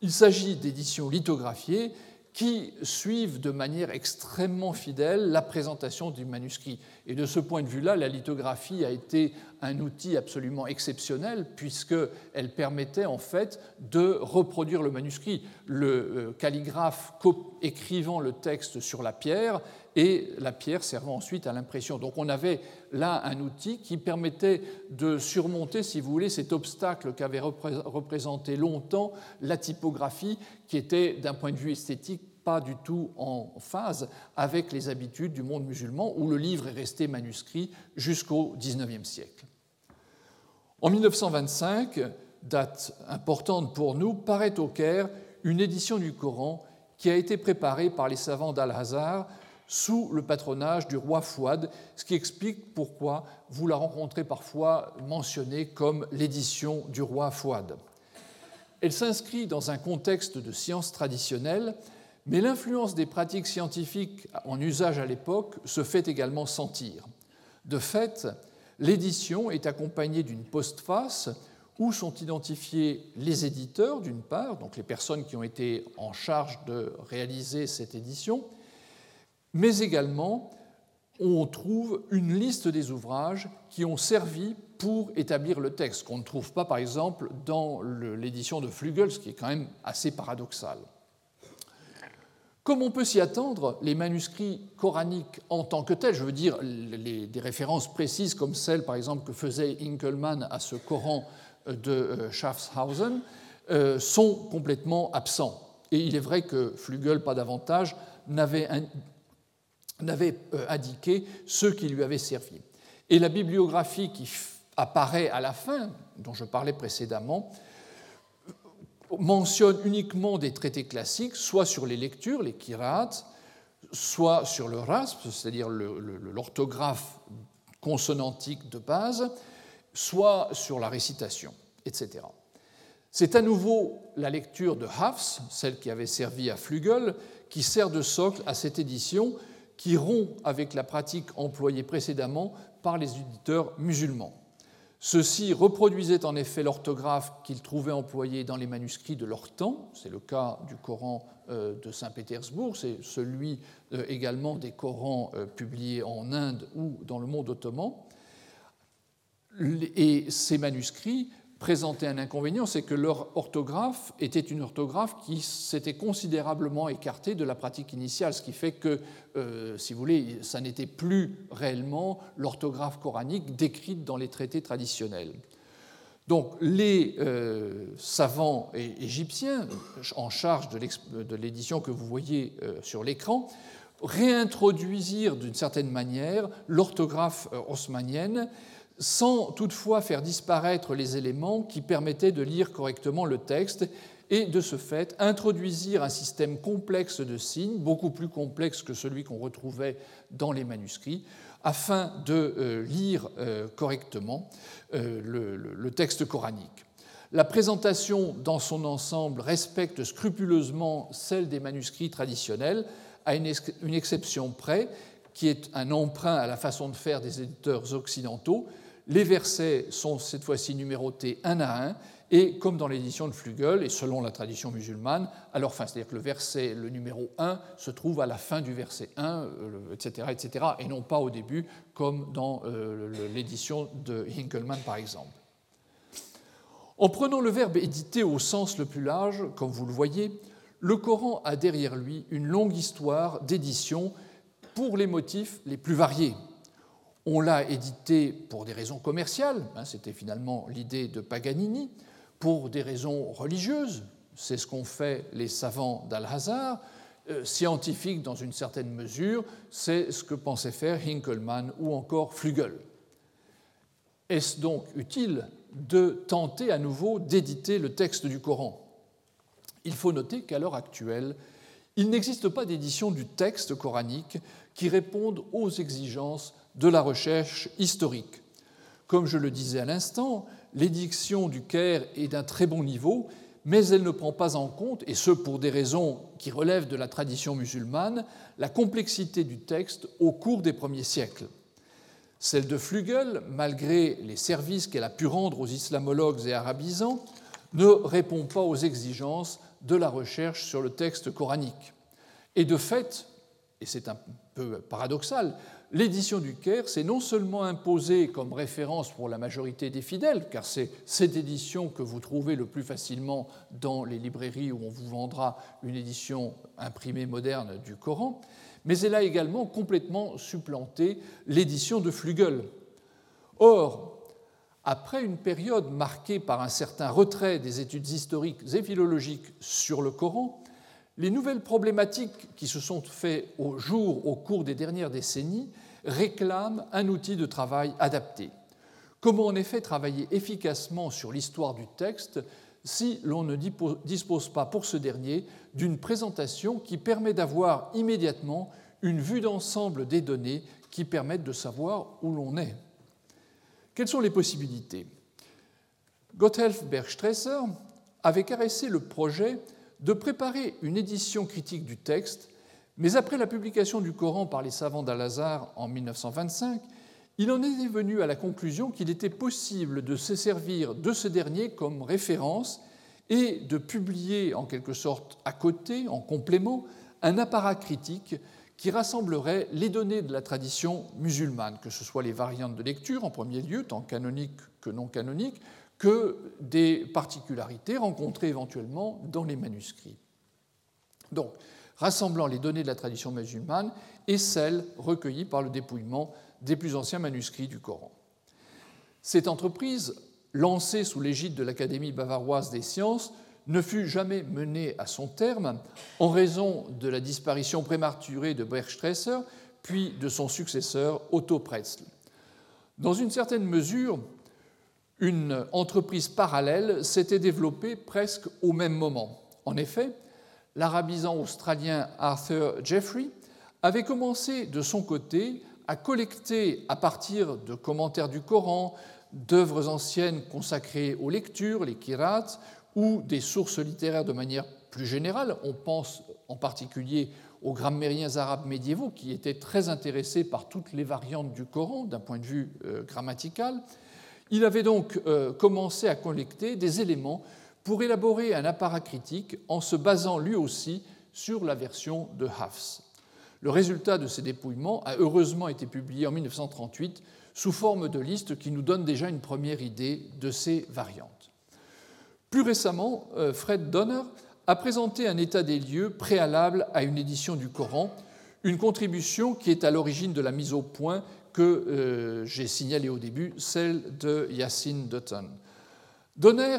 Il s'agit d'éditions lithographiées qui suivent de manière extrêmement fidèle la présentation du manuscrit. Et de ce point de vue-là, la lithographie a été un outil absolument exceptionnel puisqu'elle permettait en fait de reproduire le manuscrit. Le euh, calligraphe écrivant le texte sur la pierre et la pierre servant ensuite à l'impression. Donc on avait là un outil qui permettait de surmonter, si vous voulez, cet obstacle qu'avait représenté longtemps la typographie, qui était d'un point de vue esthétique pas du tout en phase avec les habitudes du monde musulman, où le livre est resté manuscrit jusqu'au XIXe siècle. En 1925, date importante pour nous, paraît au Caire une édition du Coran qui a été préparée par les savants d'Al-Hazar sous le patronage du roi Fouad, ce qui explique pourquoi vous la rencontrez parfois mentionnée comme l'édition du roi Fouad. Elle s'inscrit dans un contexte de science traditionnelle mais l'influence des pratiques scientifiques en usage à l'époque se fait également sentir. De fait, l'édition est accompagnée d'une postface où sont identifiés les éditeurs, d'une part, donc les personnes qui ont été en charge de réaliser cette édition, mais également on trouve une liste des ouvrages qui ont servi pour établir le texte, qu'on ne trouve pas par exemple dans l'édition de Flügel, ce qui est quand même assez paradoxal. Comme on peut s'y attendre, les manuscrits coraniques en tant que tels, je veux dire des références précises comme celles par exemple que faisait Inkelmann à ce Coran de euh, Schaffhausen, euh, sont complètement absents. Et il est vrai que Flügel, pas davantage, n'avait euh, indiqué ceux qui lui avaient servi. Et la bibliographie qui apparaît à la fin, dont je parlais précédemment, mentionne uniquement des traités classiques, soit sur les lectures, les kirats, soit sur le rasp, c'est-à-dire l'orthographe consonantique de base, soit sur la récitation, etc. C'est à nouveau la lecture de Hafs, celle qui avait servi à Flügel, qui sert de socle à cette édition qui rompt avec la pratique employée précédemment par les éditeurs musulmans. Ceux-ci reproduisaient en effet l'orthographe qu'ils trouvaient employée dans les manuscrits de leur temps, c'est le cas du Coran euh, de Saint-Pétersbourg, c'est celui euh, également des Corans euh, publiés en Inde ou dans le monde ottoman. Et ces manuscrits présentaient un inconvénient, c'est que leur orthographe était une orthographe qui s'était considérablement écartée de la pratique initiale, ce qui fait que, euh, si vous voulez, ça n'était plus réellement l'orthographe coranique décrite dans les traités traditionnels. Donc les euh, savants égyptiens en charge de l'édition que vous voyez euh, sur l'écran réintroduisirent d'une certaine manière l'orthographe haussmannienne sans toutefois faire disparaître les éléments qui permettaient de lire correctement le texte et de ce fait introduisirent un système complexe de signes, beaucoup plus complexe que celui qu'on retrouvait dans les manuscrits, afin de euh, lire euh, correctement euh, le, texte coranique. La présentation dans son ensemble respecte scrupuleusement celle des manuscrits traditionnels, à une, une exception près, qui est un emprunt à la façon de faire des éditeurs occidentaux. Les versets sont cette fois-ci numérotés un à un, et comme dans l'édition de Flügel, et selon la tradition musulmane, à leur fin. C'est-à-dire que le verset, le numéro 1, se trouve à la fin du verset 1, etc., etc., et non pas au début, comme dans euh, l'édition de Hinkelmann, par exemple. En prenant le verbe éditer au sens le plus large, comme vous le voyez, le Coran a derrière lui une longue histoire d'édition pour les motifs les plus variés. On l'a édité pour des raisons commerciales, hein, c'était finalement l'idée de Paganini, pour des raisons religieuses, c'est ce qu'ont fait les savants d'Al-Hazar, euh, scientifiques dans une certaine mesure, c'est ce que pensait faire Hinkelmann ou encore Flügel. Est-ce donc utile de tenter à nouveau d'éditer le texte du Coran? Il faut noter qu'à l'heure actuelle, il n'existe pas d'édition du texte coranique qui réponde aux exigences de la recherche historique. Comme je le disais à l'instant, l'édiction du Caire est d'un très bon niveau, mais elle ne prend pas en compte, et ce pour des raisons qui relèvent de la tradition musulmane, la complexité du texte au cours des premiers siècles. Celle de Flügel, malgré les services qu'elle a pu rendre aux islamologues et arabisants, ne répond pas aux exigences de la recherche sur le texte coranique. Et de fait, et c'est un peu paradoxal, l'édition du Caire s'est non seulement imposée comme référence pour la majorité des fidèles, car c'est cette édition que vous trouvez le plus facilement dans les librairies où on vous vendra une édition imprimée moderne du Coran, mais elle a également complètement supplanté l'édition de Flügel. Or, après une période marquée par un certain retrait des études historiques et philologiques sur le Coran, les nouvelles problématiques qui se sont faites au jour au cours des dernières décennies réclament un outil de travail adapté. Comment en effet travailler efficacement sur l'histoire du texte si l'on ne dispose pas pour ce dernier d'une présentation qui permet d'avoir immédiatement une vue d'ensemble des données qui permettent de savoir où l'on est? Quelles sont les possibilités? Gotthelf Bergstresser avait caressé le projet de préparer une édition critique du texte mais après la publication du Coran par les savants d'Al-Azhar en 1925, il en est venu à la conclusion qu'il était possible de se servir de ce dernier comme référence et de publier en quelque sorte à côté, en complément, un apparat critique qui rassemblerait les données de la tradition musulmane, que ce soit les variantes de lecture en premier lieu, tant canoniques que non canoniques, que des particularités rencontrées éventuellement dans les manuscrits. Donc, rassemblant les données de la tradition musulmane et celles recueillies par le dépouillement des plus anciens manuscrits du Coran. Cette entreprise, lancée sous l'égide de l'Académie bavaroise des sciences, ne fut jamais menée à son terme en raison de la disparition prématurée de Bergstresser, puis de son successeur Otto Pretzl. Dans une certaine mesure, une entreprise parallèle s'était développée presque au même moment. En effet, l'arabisant australien Arthur Jeffrey avait commencé de son côté à collecter à partir de commentaires du Coran, d'œuvres anciennes consacrées aux lectures, les kirats, ou des sources littéraires de manière plus générale. On pense en particulier aux grammairiens arabes médiévaux qui étaient très intéressés par toutes les variantes du Coran d'un point de vue euh, grammatical. Il avait donc euh, commencé à collecter des éléments pour élaborer un apparat critique en se basant lui aussi sur la version de Hafs. Le résultat de ces dépouillements a heureusement été publié en 1938 sous forme de liste qui nous donne déjà une première idée de ces variantes. Plus récemment, euh, Fred Donner a présenté un état des lieux préalable à une édition du Coran, une contribution qui est à l'origine de la mise au point que euh, j'ai signalée au début, celle de Yacine Dutton. Donner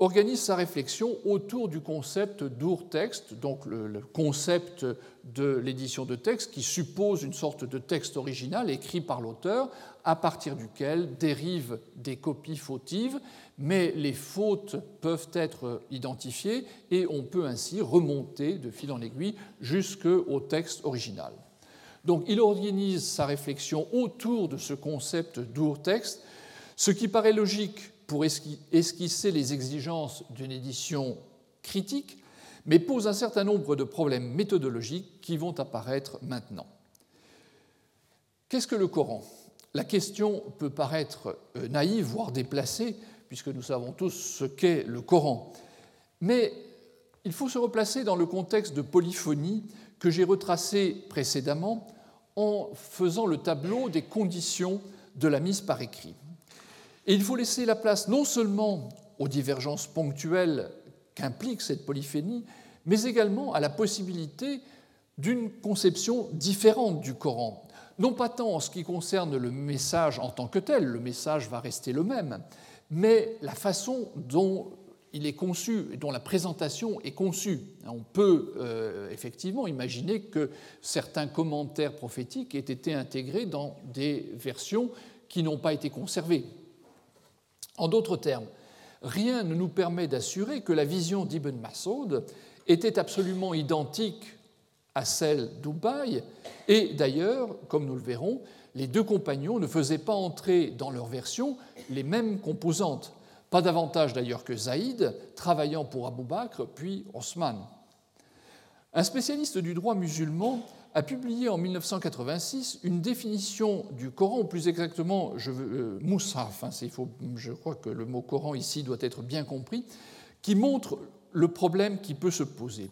organise sa réflexion autour du concept d'our-texte, donc le, concept de l'édition de texte qui suppose une sorte de texte original écrit par l'auteur, à partir duquel dérivent des copies fautives, mais les fautes peuvent être identifiées et on peut ainsi remonter de fil en aiguille jusqu'au texte original. Donc il organise sa réflexion autour de ce concept d'our-texte, ce qui paraît logique pour esquisser les exigences d'une édition critique, mais pose un certain nombre de problèmes méthodologiques qui vont apparaître maintenant. Qu'est-ce que le Coran? La question peut paraître euh, naïve, voire déplacée, puisque nous savons tous ce qu'est le Coran. Mais il faut se replacer dans le contexte de polyphonie que j'ai retracé précédemment en faisant le tableau des conditions de la mise par écrit. Et il faut laisser la place non seulement aux divergences ponctuelles qu'implique cette polyphénie, mais également à la possibilité d'une conception différente du Coran. Non pas tant en ce qui concerne le message en tant que tel, le message va rester le même, mais la façon dont il est conçu, dont la présentation est conçue. On peut euh, effectivement imaginer que certains commentaires prophétiques aient été intégrés dans des versions qui n'ont pas été conservées. En d'autres termes, rien ne nous permet d'assurer que la vision d'Ibn Masoud était absolument identique à celle d'Ubaï, et d'ailleurs, comme nous le verrons, les deux compagnons ne faisaient pas entrer dans leur version les mêmes composantes, pas davantage d'ailleurs que Zaïd, travaillant pour Abu Bakr puis Osman. Un spécialiste du droit musulman a publié en 1986 une définition du Coran, ou plus exactement je veux, euh, hein, je crois que le mot Coran ici doit être bien compris, qui montre le problème qui peut se poser.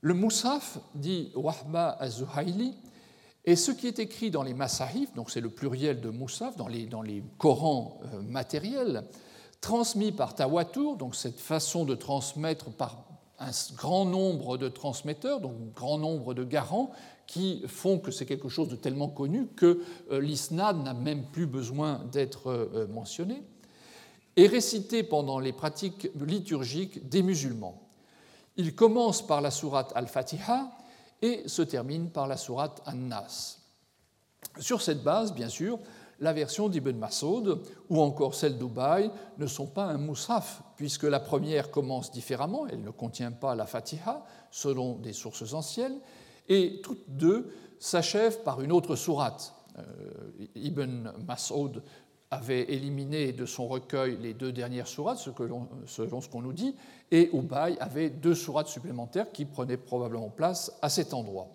Le Moussaf, dit Wahba az-Zuhaili, est ce qui est écrit dans les Masahif, donc c'est le pluriel de Moussaf, dans les, dans les Corans euh, matériels, transmis par Tawatur, donc cette façon de transmettre par un grand nombre de transmetteurs, donc un grand nombre de garants, qui font que c'est quelque chose de tellement connu que euh, l'isnad n'a même plus besoin d'être euh, mentionné, est récité pendant les pratiques liturgiques des musulmans. Il commence par la sourate Al-Fatiha et se termine par la sourate An-Nas. Sur cette base, bien sûr, la version d'Ibn Masoud ou encore celle d'Ubaï ne sont pas un moussaf, puisque la première commence différemment, elle ne contient pas la Fatiha, selon des sources anciennes, et toutes deux s'achèvent par une autre sourate. Euh, Ibn Masoud avait éliminé de son recueil les deux dernières sourates, selon ce qu'on nous dit, et Ubaï avait deux sourates supplémentaires qui prenaient probablement place à cet endroit.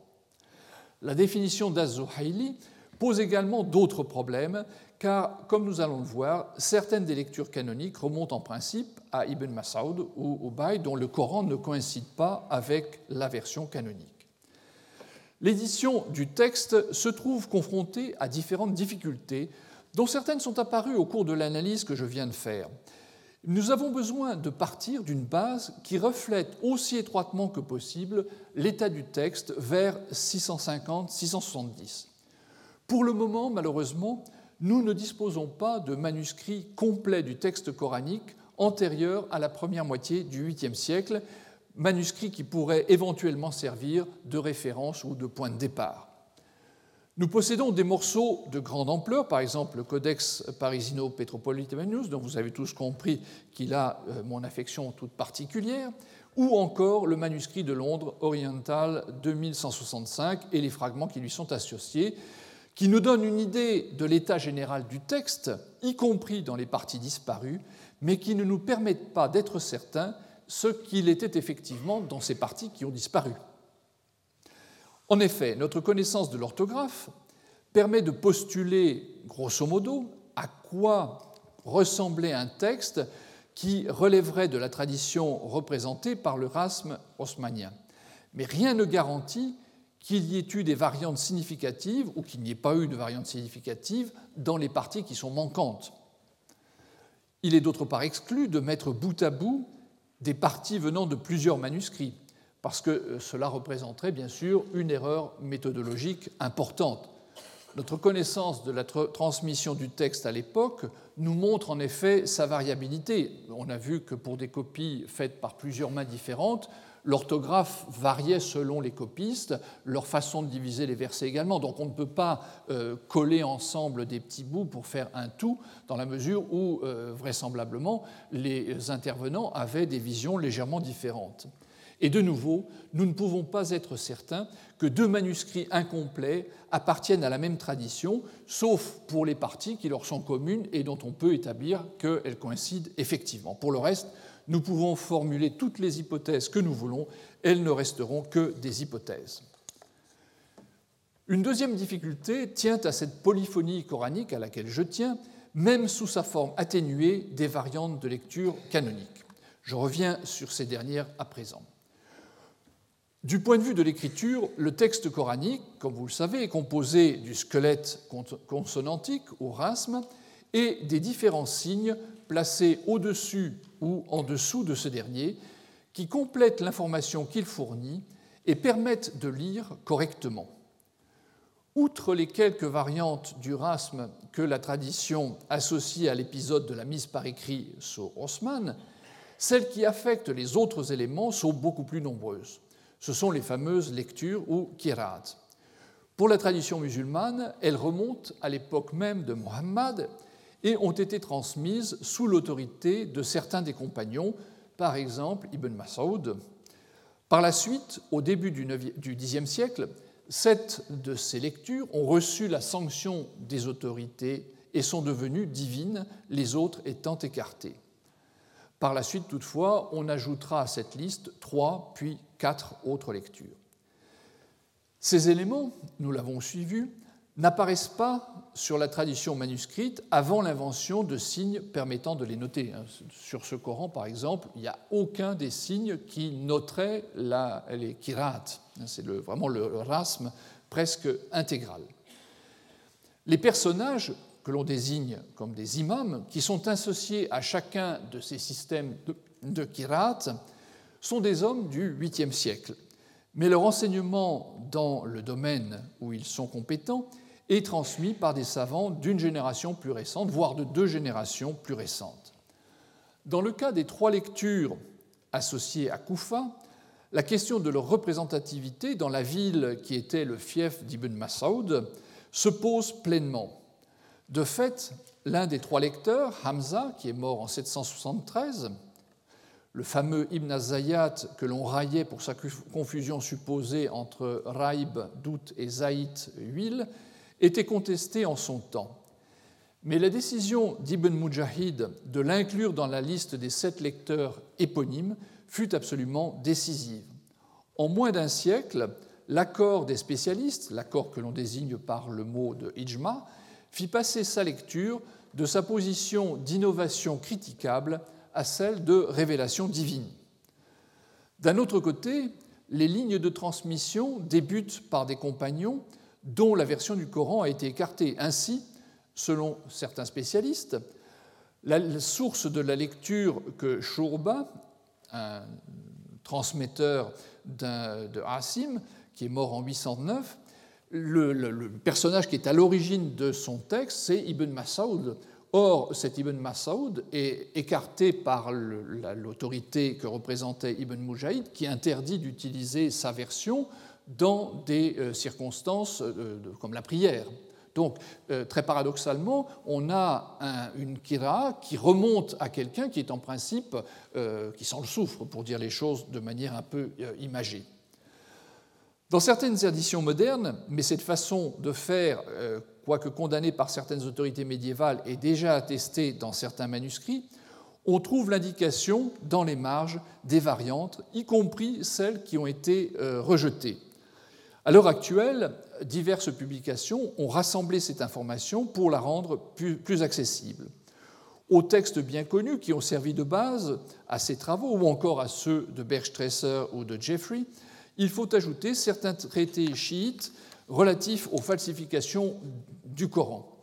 La définition d'Az-Zuhayli pose également d'autres problèmes, car, comme nous allons le voir, certaines des lectures canoniques remontent en principe à Ibn Mas'ud ou Ubay, dont le Coran ne coïncide pas avec la version canonique. L'édition du texte se trouve confrontée à différentes difficultés, dont certaines sont apparues au cours de l'analyse que je viens de faire. Nous avons besoin de partir d'une base qui reflète aussi étroitement que possible l'état du texte vers 650-670. Pour le moment, malheureusement, nous ne disposons pas de manuscrits complets du texte coranique antérieur à la première moitié du 8e siècle, manuscrits qui pourraient éventuellement servir de référence ou de point de départ. Nous possédons des morceaux de grande ampleur, par exemple le Codex Parisino Petropolitanus, dont vous avez tous compris qu'il a euh, mon affection toute particulière, ou encore le manuscrit de Londres Oriental 2165 et les fragments qui lui sont associés, qui nous donnent une idée de l'état général du texte, y compris dans les parties disparues, mais qui ne nous permettent pas d'être certains ce qu'il était effectivement dans ces parties qui ont disparu. En effet, notre connaissance de l'orthographe permet de postuler, grosso modo, à quoi ressemblait un texte qui relèverait de la tradition représentée par le rasme haussmannien. Mais rien ne garantit qu'il y ait eu des variantes significatives ou qu'il n'y ait pas eu de variantes significatives dans les parties qui sont manquantes. Il est d'autre part exclu de mettre bout à bout des parties venant de plusieurs manuscrits, parce que euh, cela représenterait bien sûr une erreur méthodologique importante. Notre connaissance de la transmission du texte à l'époque nous montre en effet sa variabilité. On a vu que pour des copies faites par plusieurs mains différentes, l'orthographe variait selon les copistes, leur façon de diviser les versets également. Donc on ne peut pas euh, coller ensemble des petits bouts pour faire un tout, dans la mesure où, euh, vraisemblablement, les intervenants avaient des visions légèrement différentes. Et de nouveau, nous ne pouvons pas être certains que deux manuscrits incomplets appartiennent à la même tradition, sauf pour les parties qui leur sont communes et dont on peut établir qu'elles coïncident effectivement. Pour le reste, nous pouvons formuler toutes les hypothèses que nous voulons, elles ne resteront que des hypothèses. Une deuxième difficulté tient à cette polyphonie coranique à laquelle je tiens, même sous sa forme atténuée des variantes de lecture canonique. Je reviens sur ces dernières à présent. Du point de vue de l'écriture, le texte coranique, comme vous le savez, est composé du squelette consonantique ou rasme et des différents signes placés au-dessus ou en dessous de ce dernier qui complètent l'information qu'il fournit et permettent de lire correctement. Outre les quelques variantes du rasme que la tradition associe à l'épisode de la mise par écrit sur Osman, celles qui affectent les autres éléments sont beaucoup plus nombreuses. Ce sont les fameuses lectures ou kirat. Pour la tradition musulmane, elles remontent à l'époque même de Muhammad et ont été transmises sous l'autorité de certains des compagnons, par exemple Ibn Mas'ud. Par la suite, au début du Xe siècle, sept de ces lectures ont reçu la sanction des autorités et sont devenues divines, les autres étant écartées. Par la suite, toutefois, on ajoutera à cette liste trois, puis quatre autres lectures. Ces éléments, nous l'avons suivi, n'apparaissent pas sur la tradition manuscrite avant l'invention de signes permettant de les noter. Sur ce Coran, par exemple, il n'y a aucun des signes qui noterait les kirat. C'est vraiment le rasme presque intégral. Les personnages que l'on désigne comme des imams, qui sont associés à chacun de ces systèmes de, kirat, sont des hommes du 8e siècle. Mais leur enseignement dans le domaine où ils sont compétents est transmis par des savants d'une génération plus récente, voire de deux générations plus récentes. Dans le cas des trois lectures associées à Koufa, la question de leur représentativité dans la ville qui était le fief d'Ibn Mas'ud se pose pleinement. De fait, l'un des trois lecteurs, Hamza, qui est mort en 773, le fameux Ibn Azayat que l'on raillait pour sa confusion supposée entre Raib, doute et Zaït, huile, était contesté en son temps. Mais la décision d'Ibn Mujahid de l'inclure dans la liste des sept lecteurs éponymes fut absolument décisive. En moins d'un siècle, l'accord des spécialistes, l'accord que l'on désigne par le mot de ijma, fit passer sa lecture de sa position d'innovation critiquable à celle de révélation divine. D'un autre côté, les lignes de transmission débutent par des compagnons dont la version du Coran a été écartée. Ainsi, selon certains spécialistes, la source de la lecture que Shourba, un transmetteur de Hassim, qui est mort en 809, le, personnage qui est à l'origine de son texte, c'est Ibn Mas'ud. Or, cet Ibn Mas'ud est écarté par l'autorité que représentait Ibn Mujahid, qui interdit d'utiliser sa version dans des euh, circonstances euh, comme la prière. Donc, euh, très paradoxalement, on a une kira qui remonte à quelqu'un qui est en principe, qui sent le souffre, pour dire les choses de manière un peu imagée. Dans certaines éditions modernes, mais cette façon de faire, quoique condamnée par certaines autorités médiévales, est déjà attestée dans certains manuscrits, on trouve l'indication dans les marges des variantes, y compris celles qui ont été rejetées. À l'heure actuelle, diverses publications ont rassemblé cette information pour la rendre plus accessible. Aux textes bien connus qui ont servi de base à ces travaux, ou encore à ceux de Bergstresser ou de Jeffrey, il faut ajouter certains traités chiites relatifs aux falsifications du Coran.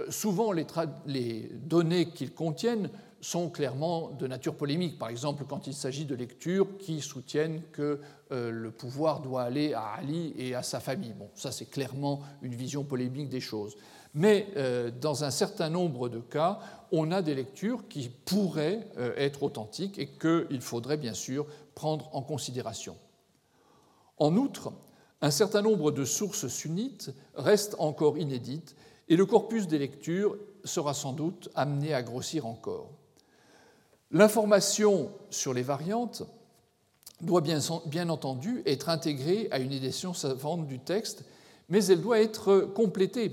Euh, souvent, les, données qu'ils contiennent sont clairement de nature polémique. Par exemple, quand il s'agit de lectures qui soutiennent que euh, le pouvoir doit aller à Ali et à sa famille. Bon, ça c'est clairement une vision polémique des choses. Mais euh, dans un certain nombre de cas, on a des lectures qui pourraient euh, être authentiques et qu'il faudrait bien sûr prendre en considération. En outre, un certain nombre de sources sunnites restent encore inédites et le corpus des lectures sera sans doute amené à grossir encore. L'information sur les variantes doit bien, entendu être intégrée à une édition savante du texte, mais elle doit être complétée,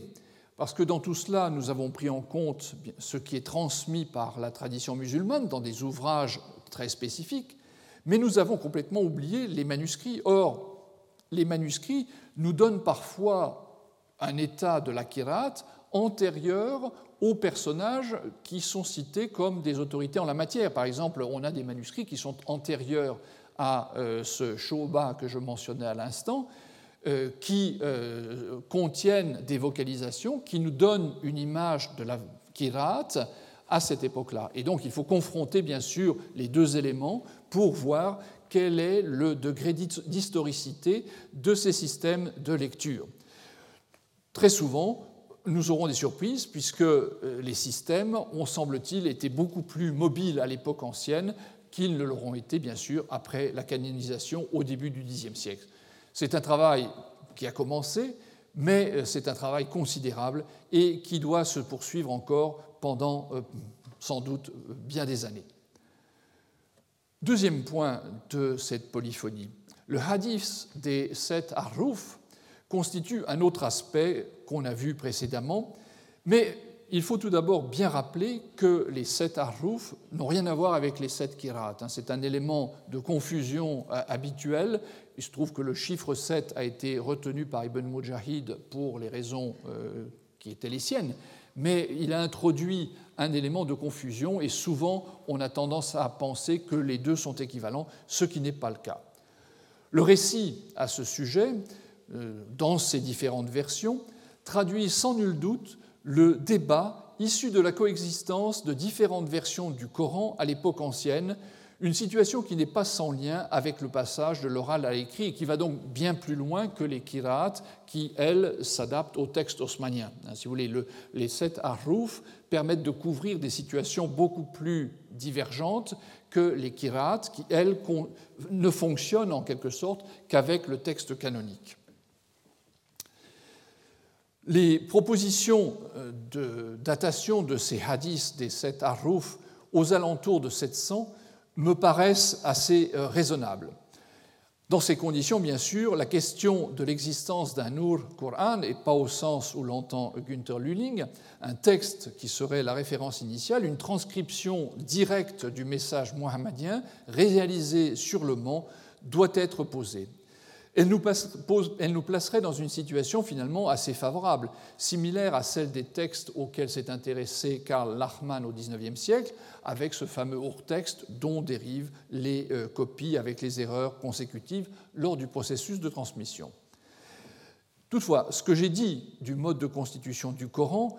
parce que dans tout cela, nous avons pris en compte ce qui est transmis par la tradition musulmane dans des ouvrages très spécifiques, mais nous avons complètement oublié les manuscrits. Or, les manuscrits nous donnent parfois un état de la antérieur aux personnages qui sont cités comme des autorités en la matière. Par exemple, on a des manuscrits qui sont antérieurs à euh, ce Shoba que je mentionnais à l'instant, euh, qui euh, contiennent des vocalisations qui nous donnent une image de la Kirat à cette époque-là. Et donc il faut confronter bien sûr les deux éléments pour voir quel est le degré d'historicité de ces systèmes de lecture. Très souvent, nous aurons des surprises puisque euh, les systèmes ont, semble-t-il, été beaucoup plus mobiles à l'époque ancienne qu'ils ne l'auront été, bien sûr, après la canonisation au début du Xe siècle. C'est un travail qui a commencé, mais euh, c'est un travail considérable et qui doit se poursuivre encore pendant euh, sans doute bien des années. Deuxième point de cette polyphonie, le hadith des sept arrouf constitue un autre aspect qu'on a vu précédemment, mais il faut tout d'abord bien rappeler que les sept arrouf n'ont rien à voir avec les sept kirat. Hein. C'est un élément de confusion euh, habituel. Il se trouve que le chiffre 7 a été retenu par Ibn Mujahid pour les raisons euh, qui étaient les siennes, mais il a introduit un élément de confusion et souvent on a tendance à penser que les deux sont équivalents, ce qui n'est pas le cas. Le récit à ce sujet dans ces différentes versions, traduit sans nul doute le débat issu de la coexistence de différentes versions du Coran à l'époque ancienne, une situation qui n'est pas sans lien avec le passage de l'oral à l'écrit et qui va donc bien plus loin que les kira'at qui, elles, s'adaptent au texte osmanien. Hein, si vous voulez, les sept harouf permettent de couvrir des situations beaucoup plus divergentes que les kira'at qui, elles, ne fonctionnent en quelque sorte qu'avec le texte canonique. Les propositions euh, de datation de ces hadiths des sept harouf aux alentours de 700 me paraissent assez euh, raisonnables. Dans ces conditions, bien sûr, la question de l'existence d'un Nur Qur'an, et pas au sens où l'entend Günther Lüning, un texte qui serait la référence initiale, une transcription directe du message mohammedien réalisé sur le mont, doit être posée elle nous, placerait dans une situation finalement assez favorable, similaire à celle des textes auxquels s'est intéressé Karl Lachmann au XIXe siècle, avec ce fameux texte dont dérivent les euh, copies avec les erreurs consécutives lors du processus de transmission. Toutefois, ce que j'ai dit du mode de constitution du Coran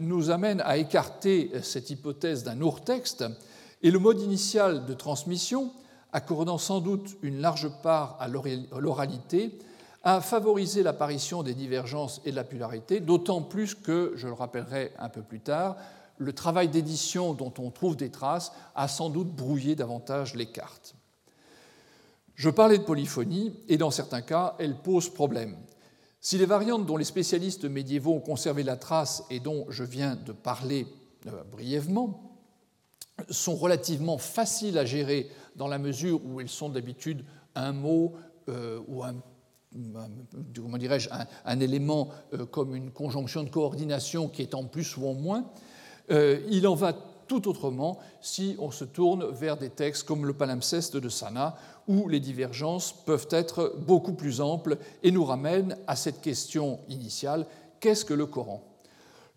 nous amène à écarter cette hypothèse d'un texte et le mode initial de transmission accordant sans doute une large part à l'oralité, a favorisé l'apparition des divergences et de la pluralité, d'autant plus que, je le rappellerai un peu plus tard, le travail d'édition dont on trouve des traces a sans doute brouillé davantage les cartes. Je parlais de polyphonie, et dans certains cas, elle pose problème. Si les variantes dont les spécialistes médiévaux ont conservé la trace et dont je viens de parler euh, brièvement sont relativement faciles à gérer dans la mesure où elles sont d'habitude un mot euh, ou un, comment dirais-je, un, élément euh, comme une conjonction de coordination qui est en plus ou en moins. Euh, il en va tout autrement si on se tourne vers des textes comme le palimpseste de Sana, où les divergences peuvent être beaucoup plus amples et nous ramènent à cette question initiale qu'est-ce que le Coran?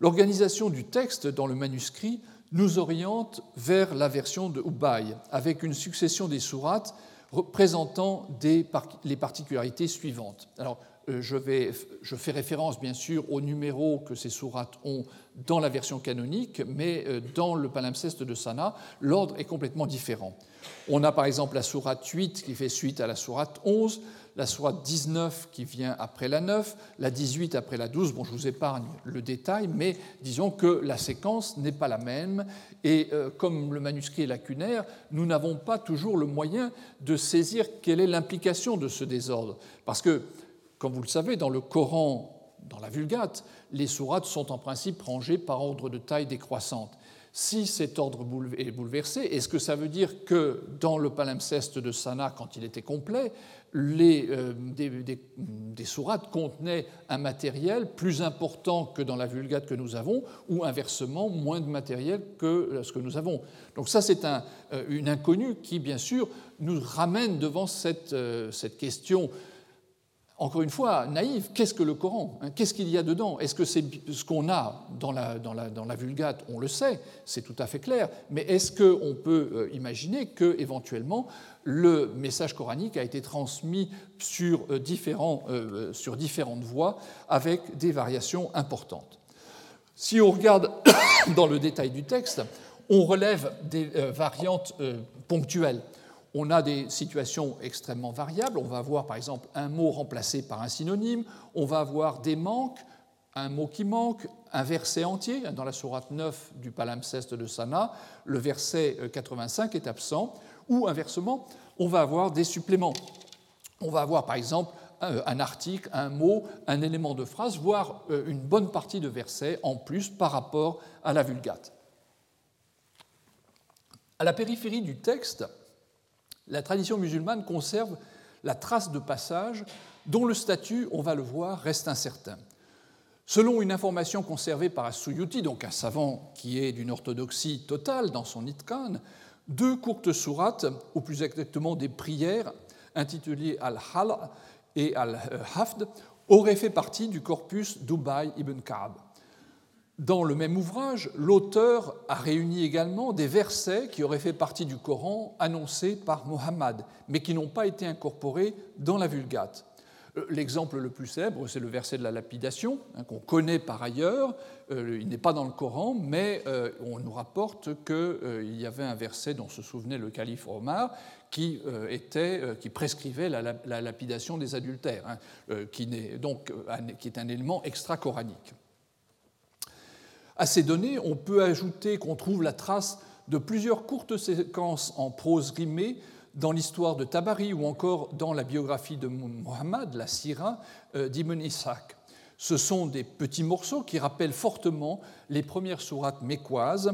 L'organisation du texte dans le manuscrit nous oriente vers la version de Ubay, avec une succession des sourates représentant les particularités suivantes. Alors, je, vais, je, fais référence bien sûr aux numéros que ces sourates ont dans la version canonique, mais dans le palimpseste de Sana, l'ordre est complètement différent. On a par exemple la sourate 8 qui fait suite à la sourate 11, la sourate 19 qui vient après la 9, la 18 après la 12. Bon, je vous épargne le détail, mais disons que la séquence n'est pas la même. Et euh, comme le manuscrit est lacunaire, nous n'avons pas toujours le moyen de saisir quelle est l'implication de ce désordre. Parce que, comme vous le savez, dans le Coran, dans la Vulgate, les sourates sont en principe rangées par ordre de taille décroissante. Si cet ordre est bouleversé, est-ce que ça veut dire que dans le palimpseste de Sana, quand il était complet, les, euh, des, sourates contenaient un matériel plus important que dans la Vulgate que nous avons, ou inversement moins de matériel que ce que nous avons. Donc ça, c'est un, euh, une inconnue qui, bien sûr, nous ramène devant cette, euh, cette question encore une fois, naïve, qu'est-ce que le Coran hein Qu'est-ce qu'il y a dedans? Est-ce que c'est ce qu'on a dans la, Vulgate? On le sait, c'est tout à fait clair, mais est-ce qu'on peut euh, imaginer que, éventuellement, le message coranique a été transmis sur, euh, euh, sur différentes voies avec des variations importantes? Si on regarde *coughs* dans le détail du texte, on relève des variantes ponctuelles on a des situations extrêmement variables. On va avoir par exemple un mot remplacé par un synonyme, on va avoir des manques, un mot qui manque, un verset entier. Dans la sourate 9 du palimpseste de Sana, le verset 85 est absent, ou inversement, on va avoir des suppléments. On va avoir par exemple un article, un mot, un élément de phrase, voire euh, une bonne partie de verset en plus par rapport à la vulgate. À la périphérie du texte, la tradition musulmane conserve la trace de passage dont le statut, on va le voir, reste incertain. Selon une information conservée par As-Suyuti, donc un savant qui est d'une orthodoxie totale dans son Itkan, deux courtes sourates, ou plus exactement des prières, intitulées Al-Hal et Al-Hafd, auraient fait partie du corpus d'Ubay ibn Ka'ab. Dans le même ouvrage, l'auteur a réuni également des versets qui auraient fait partie du Coran annoncés par Mohammed, mais qui n'ont pas été incorporés dans la Vulgate. Euh, l'exemple le plus célèbre, c'est le verset de la lapidation, hein, qu'on connaît par ailleurs. Euh, il n'est pas dans le Coran, mais euh, on nous rapporte qu'il y avait un verset dont se souvenait le calife Omar qui, était, qui prescrivait la, lapidation des adultères, hein, qui, donc, qui est un élément extra-coranique. À ces données, on peut ajouter qu'on trouve la trace de plusieurs courtes séquences en prose rimée dans l'histoire de Tabari ou encore dans la biographie de Muhammad, la Sira euh, d'Ibn Ishaq. Ce sont des petits morceaux qui rappellent fortement les premières sourates mécoises,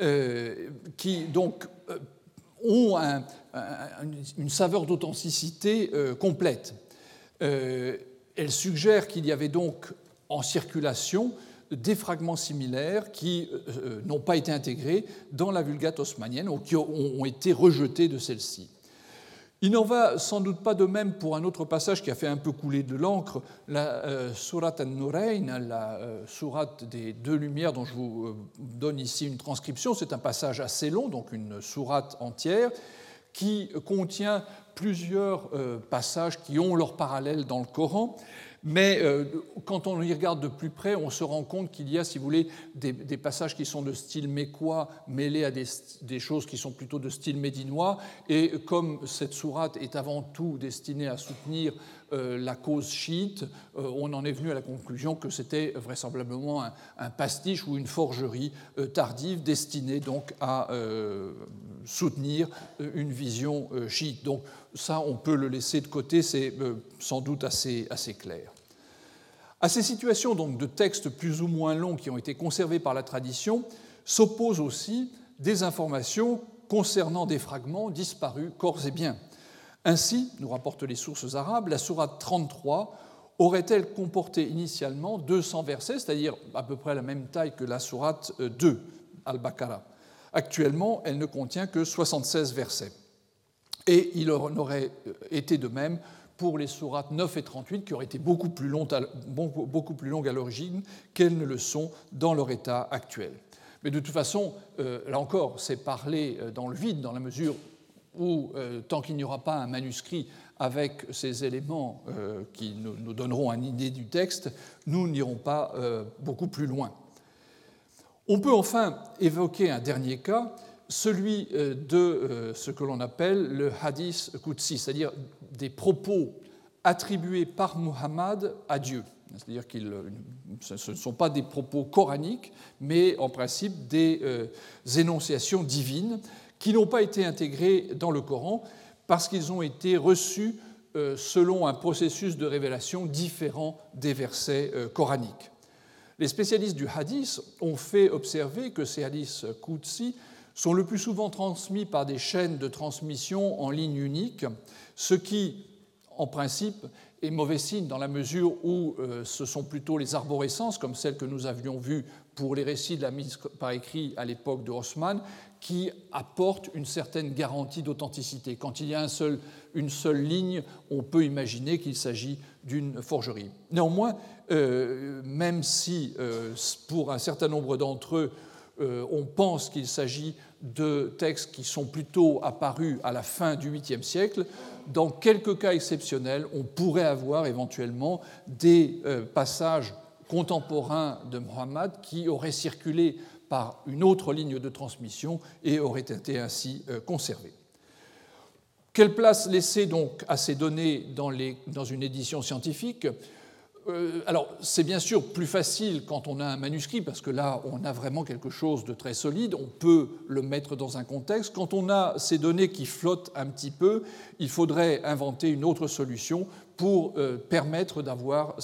euh, qui donc euh, ont une saveur d'authenticité complète. elles suggèrent qu'il y avait donc en circulation des fragments similaires qui euh, euh, n'ont pas été intégrés dans la Vulgate osmanienne ou qui ont été rejetés de celle-ci. Il n'en va sans doute pas de même pour un autre passage qui a fait un peu couler de l'encre, la euh, Surat al-Nurayn, la Surat des deux lumières dont je vous donne ici une transcription. C'est un passage assez long, donc une sourate entière, qui contient plusieurs passages qui ont leur parallèle dans le Coran mais euh, quand on y regarde de plus près, on se rend compte qu'il y a, si vous voulez, des, passages qui sont de style mécois mêlés à des, choses qui sont plutôt de style médinois. Et comme cette sourate est avant tout destinée à soutenir euh, la cause chiite, euh, on en est venu à la conclusion que c'était vraisemblablement un, pastiche ou une forgerie tardive destinée donc à soutenir une vision chiite. Donc ça, on peut le laisser de côté, c'est sans doute assez, assez clair. À ces situations donc, de textes plus ou moins longs qui ont été conservés par la tradition s'opposent aussi des informations concernant des fragments disparus corps et biens. Ainsi, nous rapportent les sources arabes, la sourate 33 aurait-elle comporté initialement 200 versets, c'est-à-dire à peu près la même taille que la sourate 2, Al-Baqarah. Actuellement, elle ne contient que 76 versets. Et il en aurait été de même pour les sourates 9 et 38, qui auraient été beaucoup plus, longues à l'origine qu'elles ne le sont dans leur état actuel. Mais de toute façon, euh, là encore, c'est parler euh, dans le vide, dans la mesure où, euh, tant qu'il n'y aura pas un manuscrit avec ces éléments euh, qui nous, donneront une idée du texte, nous n'irons pas euh, beaucoup plus loin. On peut enfin évoquer un dernier cas, celui de ce que l'on appelle le hadith Qudsi, c'est-à-dire des propos attribués par Muhammad à Dieu. C'est-à-dire ce ne sont pas des propos coraniques, mais en principe des énonciations divines qui n'ont pas été intégrés dans le Coran parce qu'ils ont été reçus euh, selon un processus de révélation différent des versets euh, coraniques. Les spécialistes du hadith ont fait observer que ces hadiths Qudsi sont le plus souvent transmis par des chaînes de transmission en ligne unique, ce qui, en principe, est mauvais signe dans la mesure où euh, ce sont plutôt les arborescences, comme celles que nous avions vues pour les récits de la mise par écrit à l'époque de Haussmann, qui apportent une certaine garantie d'authenticité. Quand il y a une seule ligne, on peut imaginer qu'il s'agit d'une forgerie. Néanmoins, euh, même si euh, pour un certain nombre d'entre eux, on pense qu'il s'agit de textes qui sont plutôt apparus à la fin du 8e siècle, dans quelques cas exceptionnels, on pourrait avoir éventuellement des euh, passages contemporains de Muhammad qui auraient circulé par une autre ligne de transmission et auraient été ainsi euh, conservés. Quelle place laisser donc à ces données dans, dans une édition scientifique? Euh, alors, c'est bien sûr plus facile quand on a un manuscrit, parce que là, on a vraiment quelque chose de très solide, on peut le mettre dans un contexte. Quand on a ces données qui flottent un petit peu, il faudrait inventer une autre solution pour euh, permettre d'avoir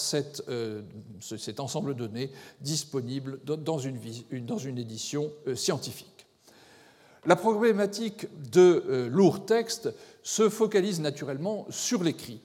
euh, cet ensemble de données disponible dans une, édition scientifique. La problématique de lourds textes se focalise naturellement sur l'écrit.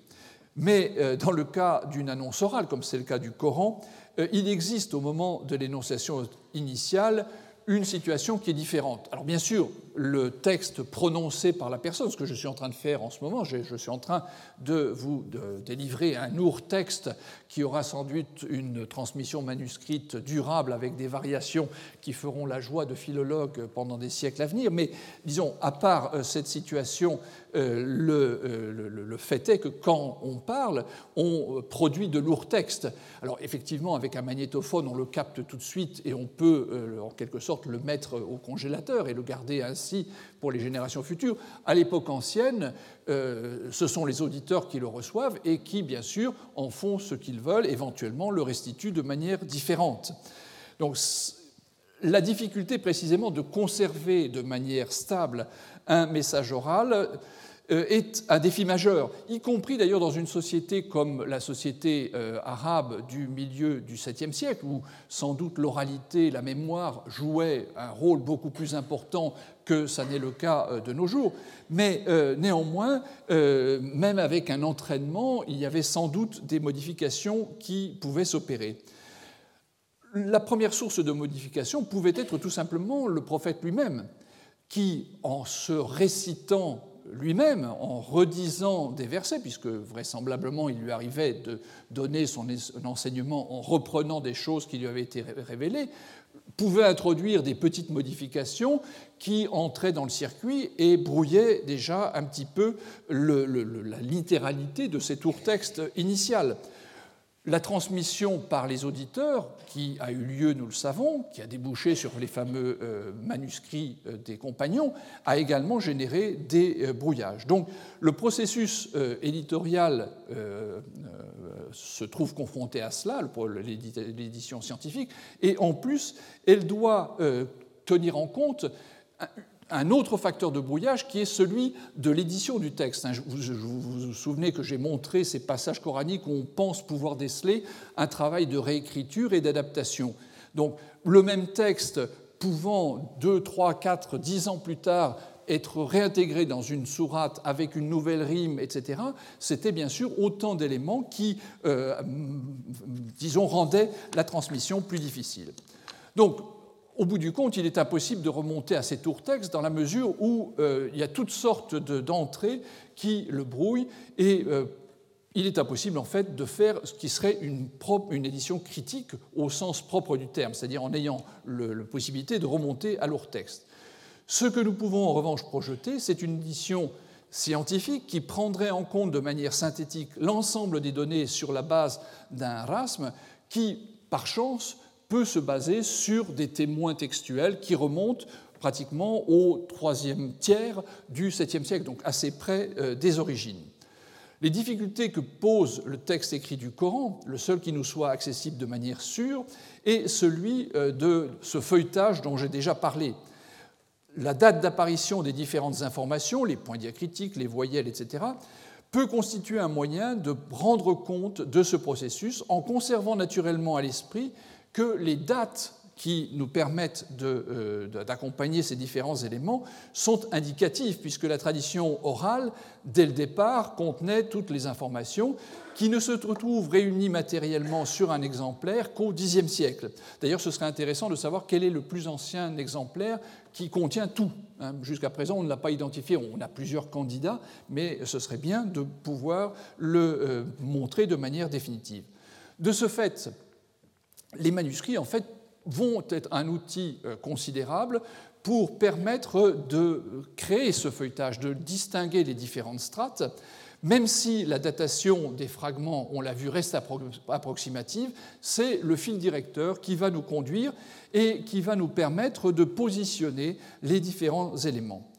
Mais euh, dans le cas d'une annonce orale, comme c'est le cas du Coran, euh, il existe au moment de l'énonciation initiale une situation qui est différente. Alors bien sûr, le texte prononcé par la personne, ce que je suis en train de faire en ce moment, je, suis en train de vous délivrer un lourd texte qui aura sans doute une transmission manuscrite durable avec des variations qui feront la joie de philologues pendant des siècles à venir. Mais disons, à part euh, cette situation, euh, euh, le, le, fait est que quand on parle, on produit de lourds textes. Alors effectivement, avec un magnétophone, on le capte tout de suite et on peut en quelque sorte le mettre au congélateur et le garder ainsi pour les générations futures. À l'époque ancienne, euh, ce sont les auditeurs qui le reçoivent et qui, bien sûr, en font ce qu'ils veulent, éventuellement le restituent de manière différente. Donc, la difficulté précisément de conserver de manière stable un message oral euh, est un défi majeur, y compris d'ailleurs dans une société comme la société euh, arabe du milieu du 7e siècle, où sans doute l'oralité, la mémoire jouaient un rôle beaucoup plus important que ça n'est le cas euh, de nos jours. Mais néanmoins, même avec un entraînement, il y avait sans doute des modifications qui pouvaient s'opérer. La première source de modification pouvait être tout simplement le prophète lui-même, qui, en se récitant lui-même en redisant des versets, puisque vraisemblablement il lui arrivait de donner son enseignement en reprenant des choses qui lui avaient été révélées, pouvait introduire des petites modifications qui entraient dans le circuit et brouillaient déjà un petit peu la littéralité de ces tours textes initial. La transmission par les auditeurs, qui a eu lieu, nous le savons, qui a débouché sur les fameux euh, manuscrits euh, des compagnons, a également généré des euh, brouillages. Donc le processus éditorial se trouve confronté à cela, l'édition scientifique, et en plus, elle doit tenir en compte un autre facteur de brouillage qui est celui de l'édition du texte. Vous vous, souvenez que j'ai montré ces passages coraniques où on pense pouvoir déceler un travail de réécriture et d'adaptation. Donc le même texte pouvant deux, trois, quatre, dix ans plus tard être réintégré dans une sourate avec une nouvelle rime, etc., c'était bien sûr autant d'éléments qui, euh, disons, rendaient la transmission plus difficile. Donc, au bout du compte, il est impossible de remonter à ces tours textes dans la mesure où euh, il y a toutes sortes d'entrées qui le brouillent et euh, il est impossible en fait de faire ce qui serait une, édition critique au sens propre du terme, c'est-à-dire en ayant la possibilité de remonter à lourd texte. Ce que nous pouvons en revanche projeter, c'est une édition scientifique qui prendrait en compte de manière synthétique l'ensemble des données sur la base d'un RASM qui, par chance, peut se baser sur des témoins textuels qui remontent pratiquement au troisième tiers du 7e siècle, donc assez près euh, des origines. Les difficultés que pose le texte écrit du Coran, le seul qui nous soit accessible de manière sûre, est celui euh, de ce feuilletage dont j'ai déjà parlé. La date d'apparition des différentes informations, les points diacritiques, les voyelles, etc., peut constituer un moyen de rendre compte de ce processus en conservant naturellement à l'esprit que les dates qui nous permettent euh, d'accompagner ces différents éléments sont indicatives, puisque la tradition orale, dès le départ, contenait toutes les informations qui ne se retrouvent réunies matériellement sur un exemplaire qu'au Xe siècle. D'ailleurs, ce serait intéressant de savoir quel est le plus ancien exemplaire qui contient tout. Hein. Jusqu'à présent, on ne l'a pas identifié, on a plusieurs candidats, mais ce serait bien de pouvoir le euh, montrer de manière définitive. De ce fait, les manuscrits, en fait, vont être un outil euh, considérable pour permettre de créer ce feuilletage, de distinguer les différentes strates, même si la datation des fragments, on l'a vu, reste approximative, c'est le fil directeur qui va nous conduire et qui va nous permettre de positionner les différents éléments.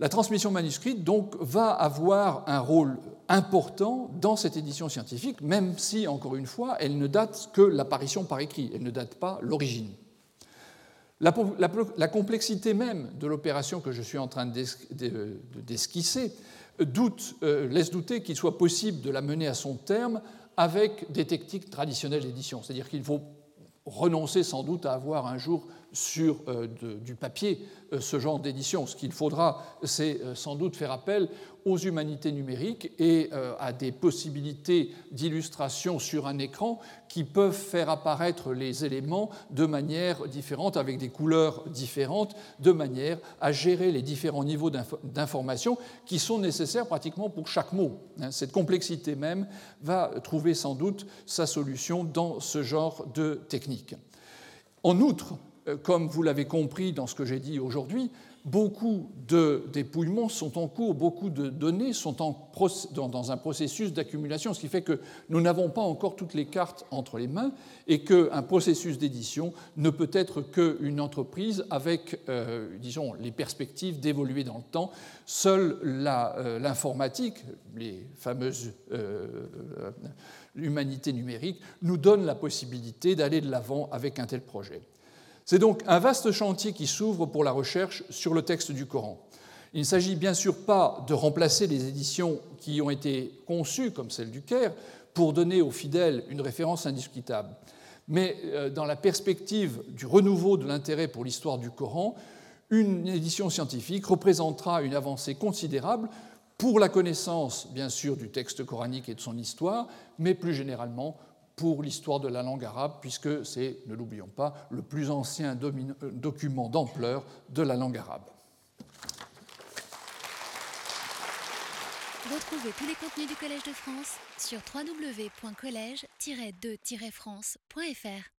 La transmission manuscrite donc va avoir un rôle important dans cette édition scientifique, même si, encore une fois, elle ne date que l'apparition par écrit, elle ne date pas l'origine. La, complexité même de l'opération que je suis en train d'esquisser euh, laisse douter qu'il soit possible de la mener à son terme avec des techniques traditionnelles d'édition. C'est-à-dire qu'il faut renoncer sans doute à avoir un jour sur euh, du papier euh, ce genre d'édition. Ce qu'il faudra, c'est euh, sans doute faire appel aux humanités numériques et à des possibilités d'illustration sur un écran qui peuvent faire apparaître les éléments de manière différente, avec des couleurs différentes, de manière à gérer les différents niveaux d'information qui sont nécessaires pratiquement pour chaque mot. Hein. Cette complexité même va trouver sans doute sa solution dans ce genre de technique. En outre, comme vous l'avez compris dans ce que j'ai dit aujourd'hui, beaucoup de dépouillements sont en cours, beaucoup de données sont dans un processus d'accumulation, ce qui fait que nous n'avons pas encore toutes les cartes entre les mains et qu'un processus d'édition ne peut être qu'une entreprise avec, euh, disons, les perspectives d'évoluer dans le temps. Seule euh, l'informatique, les fameuses humanités numériques, nous donne la possibilité d'aller de l'avant avec un tel projet. C'est donc un vaste chantier qui s'ouvre pour la recherche sur le texte du Coran. Il ne s'agit bien sûr pas de remplacer les éditions qui ont été conçues, comme celle du Caire, pour donner aux fidèles une référence indiscutable. Mais euh, dans la perspective du renouveau de l'intérêt pour l'histoire du Coran, une édition scientifique représentera une avancée considérable pour la connaissance, bien sûr, du texte coranique et de son histoire, mais plus généralement pour l'histoire de la langue arabe, puisque c'est, ne l'oublions pas, le plus ancien document d'ampleur de la langue arabe. Retrouvez tous les contenus du Collège de France sur www.colège-2-france.fr.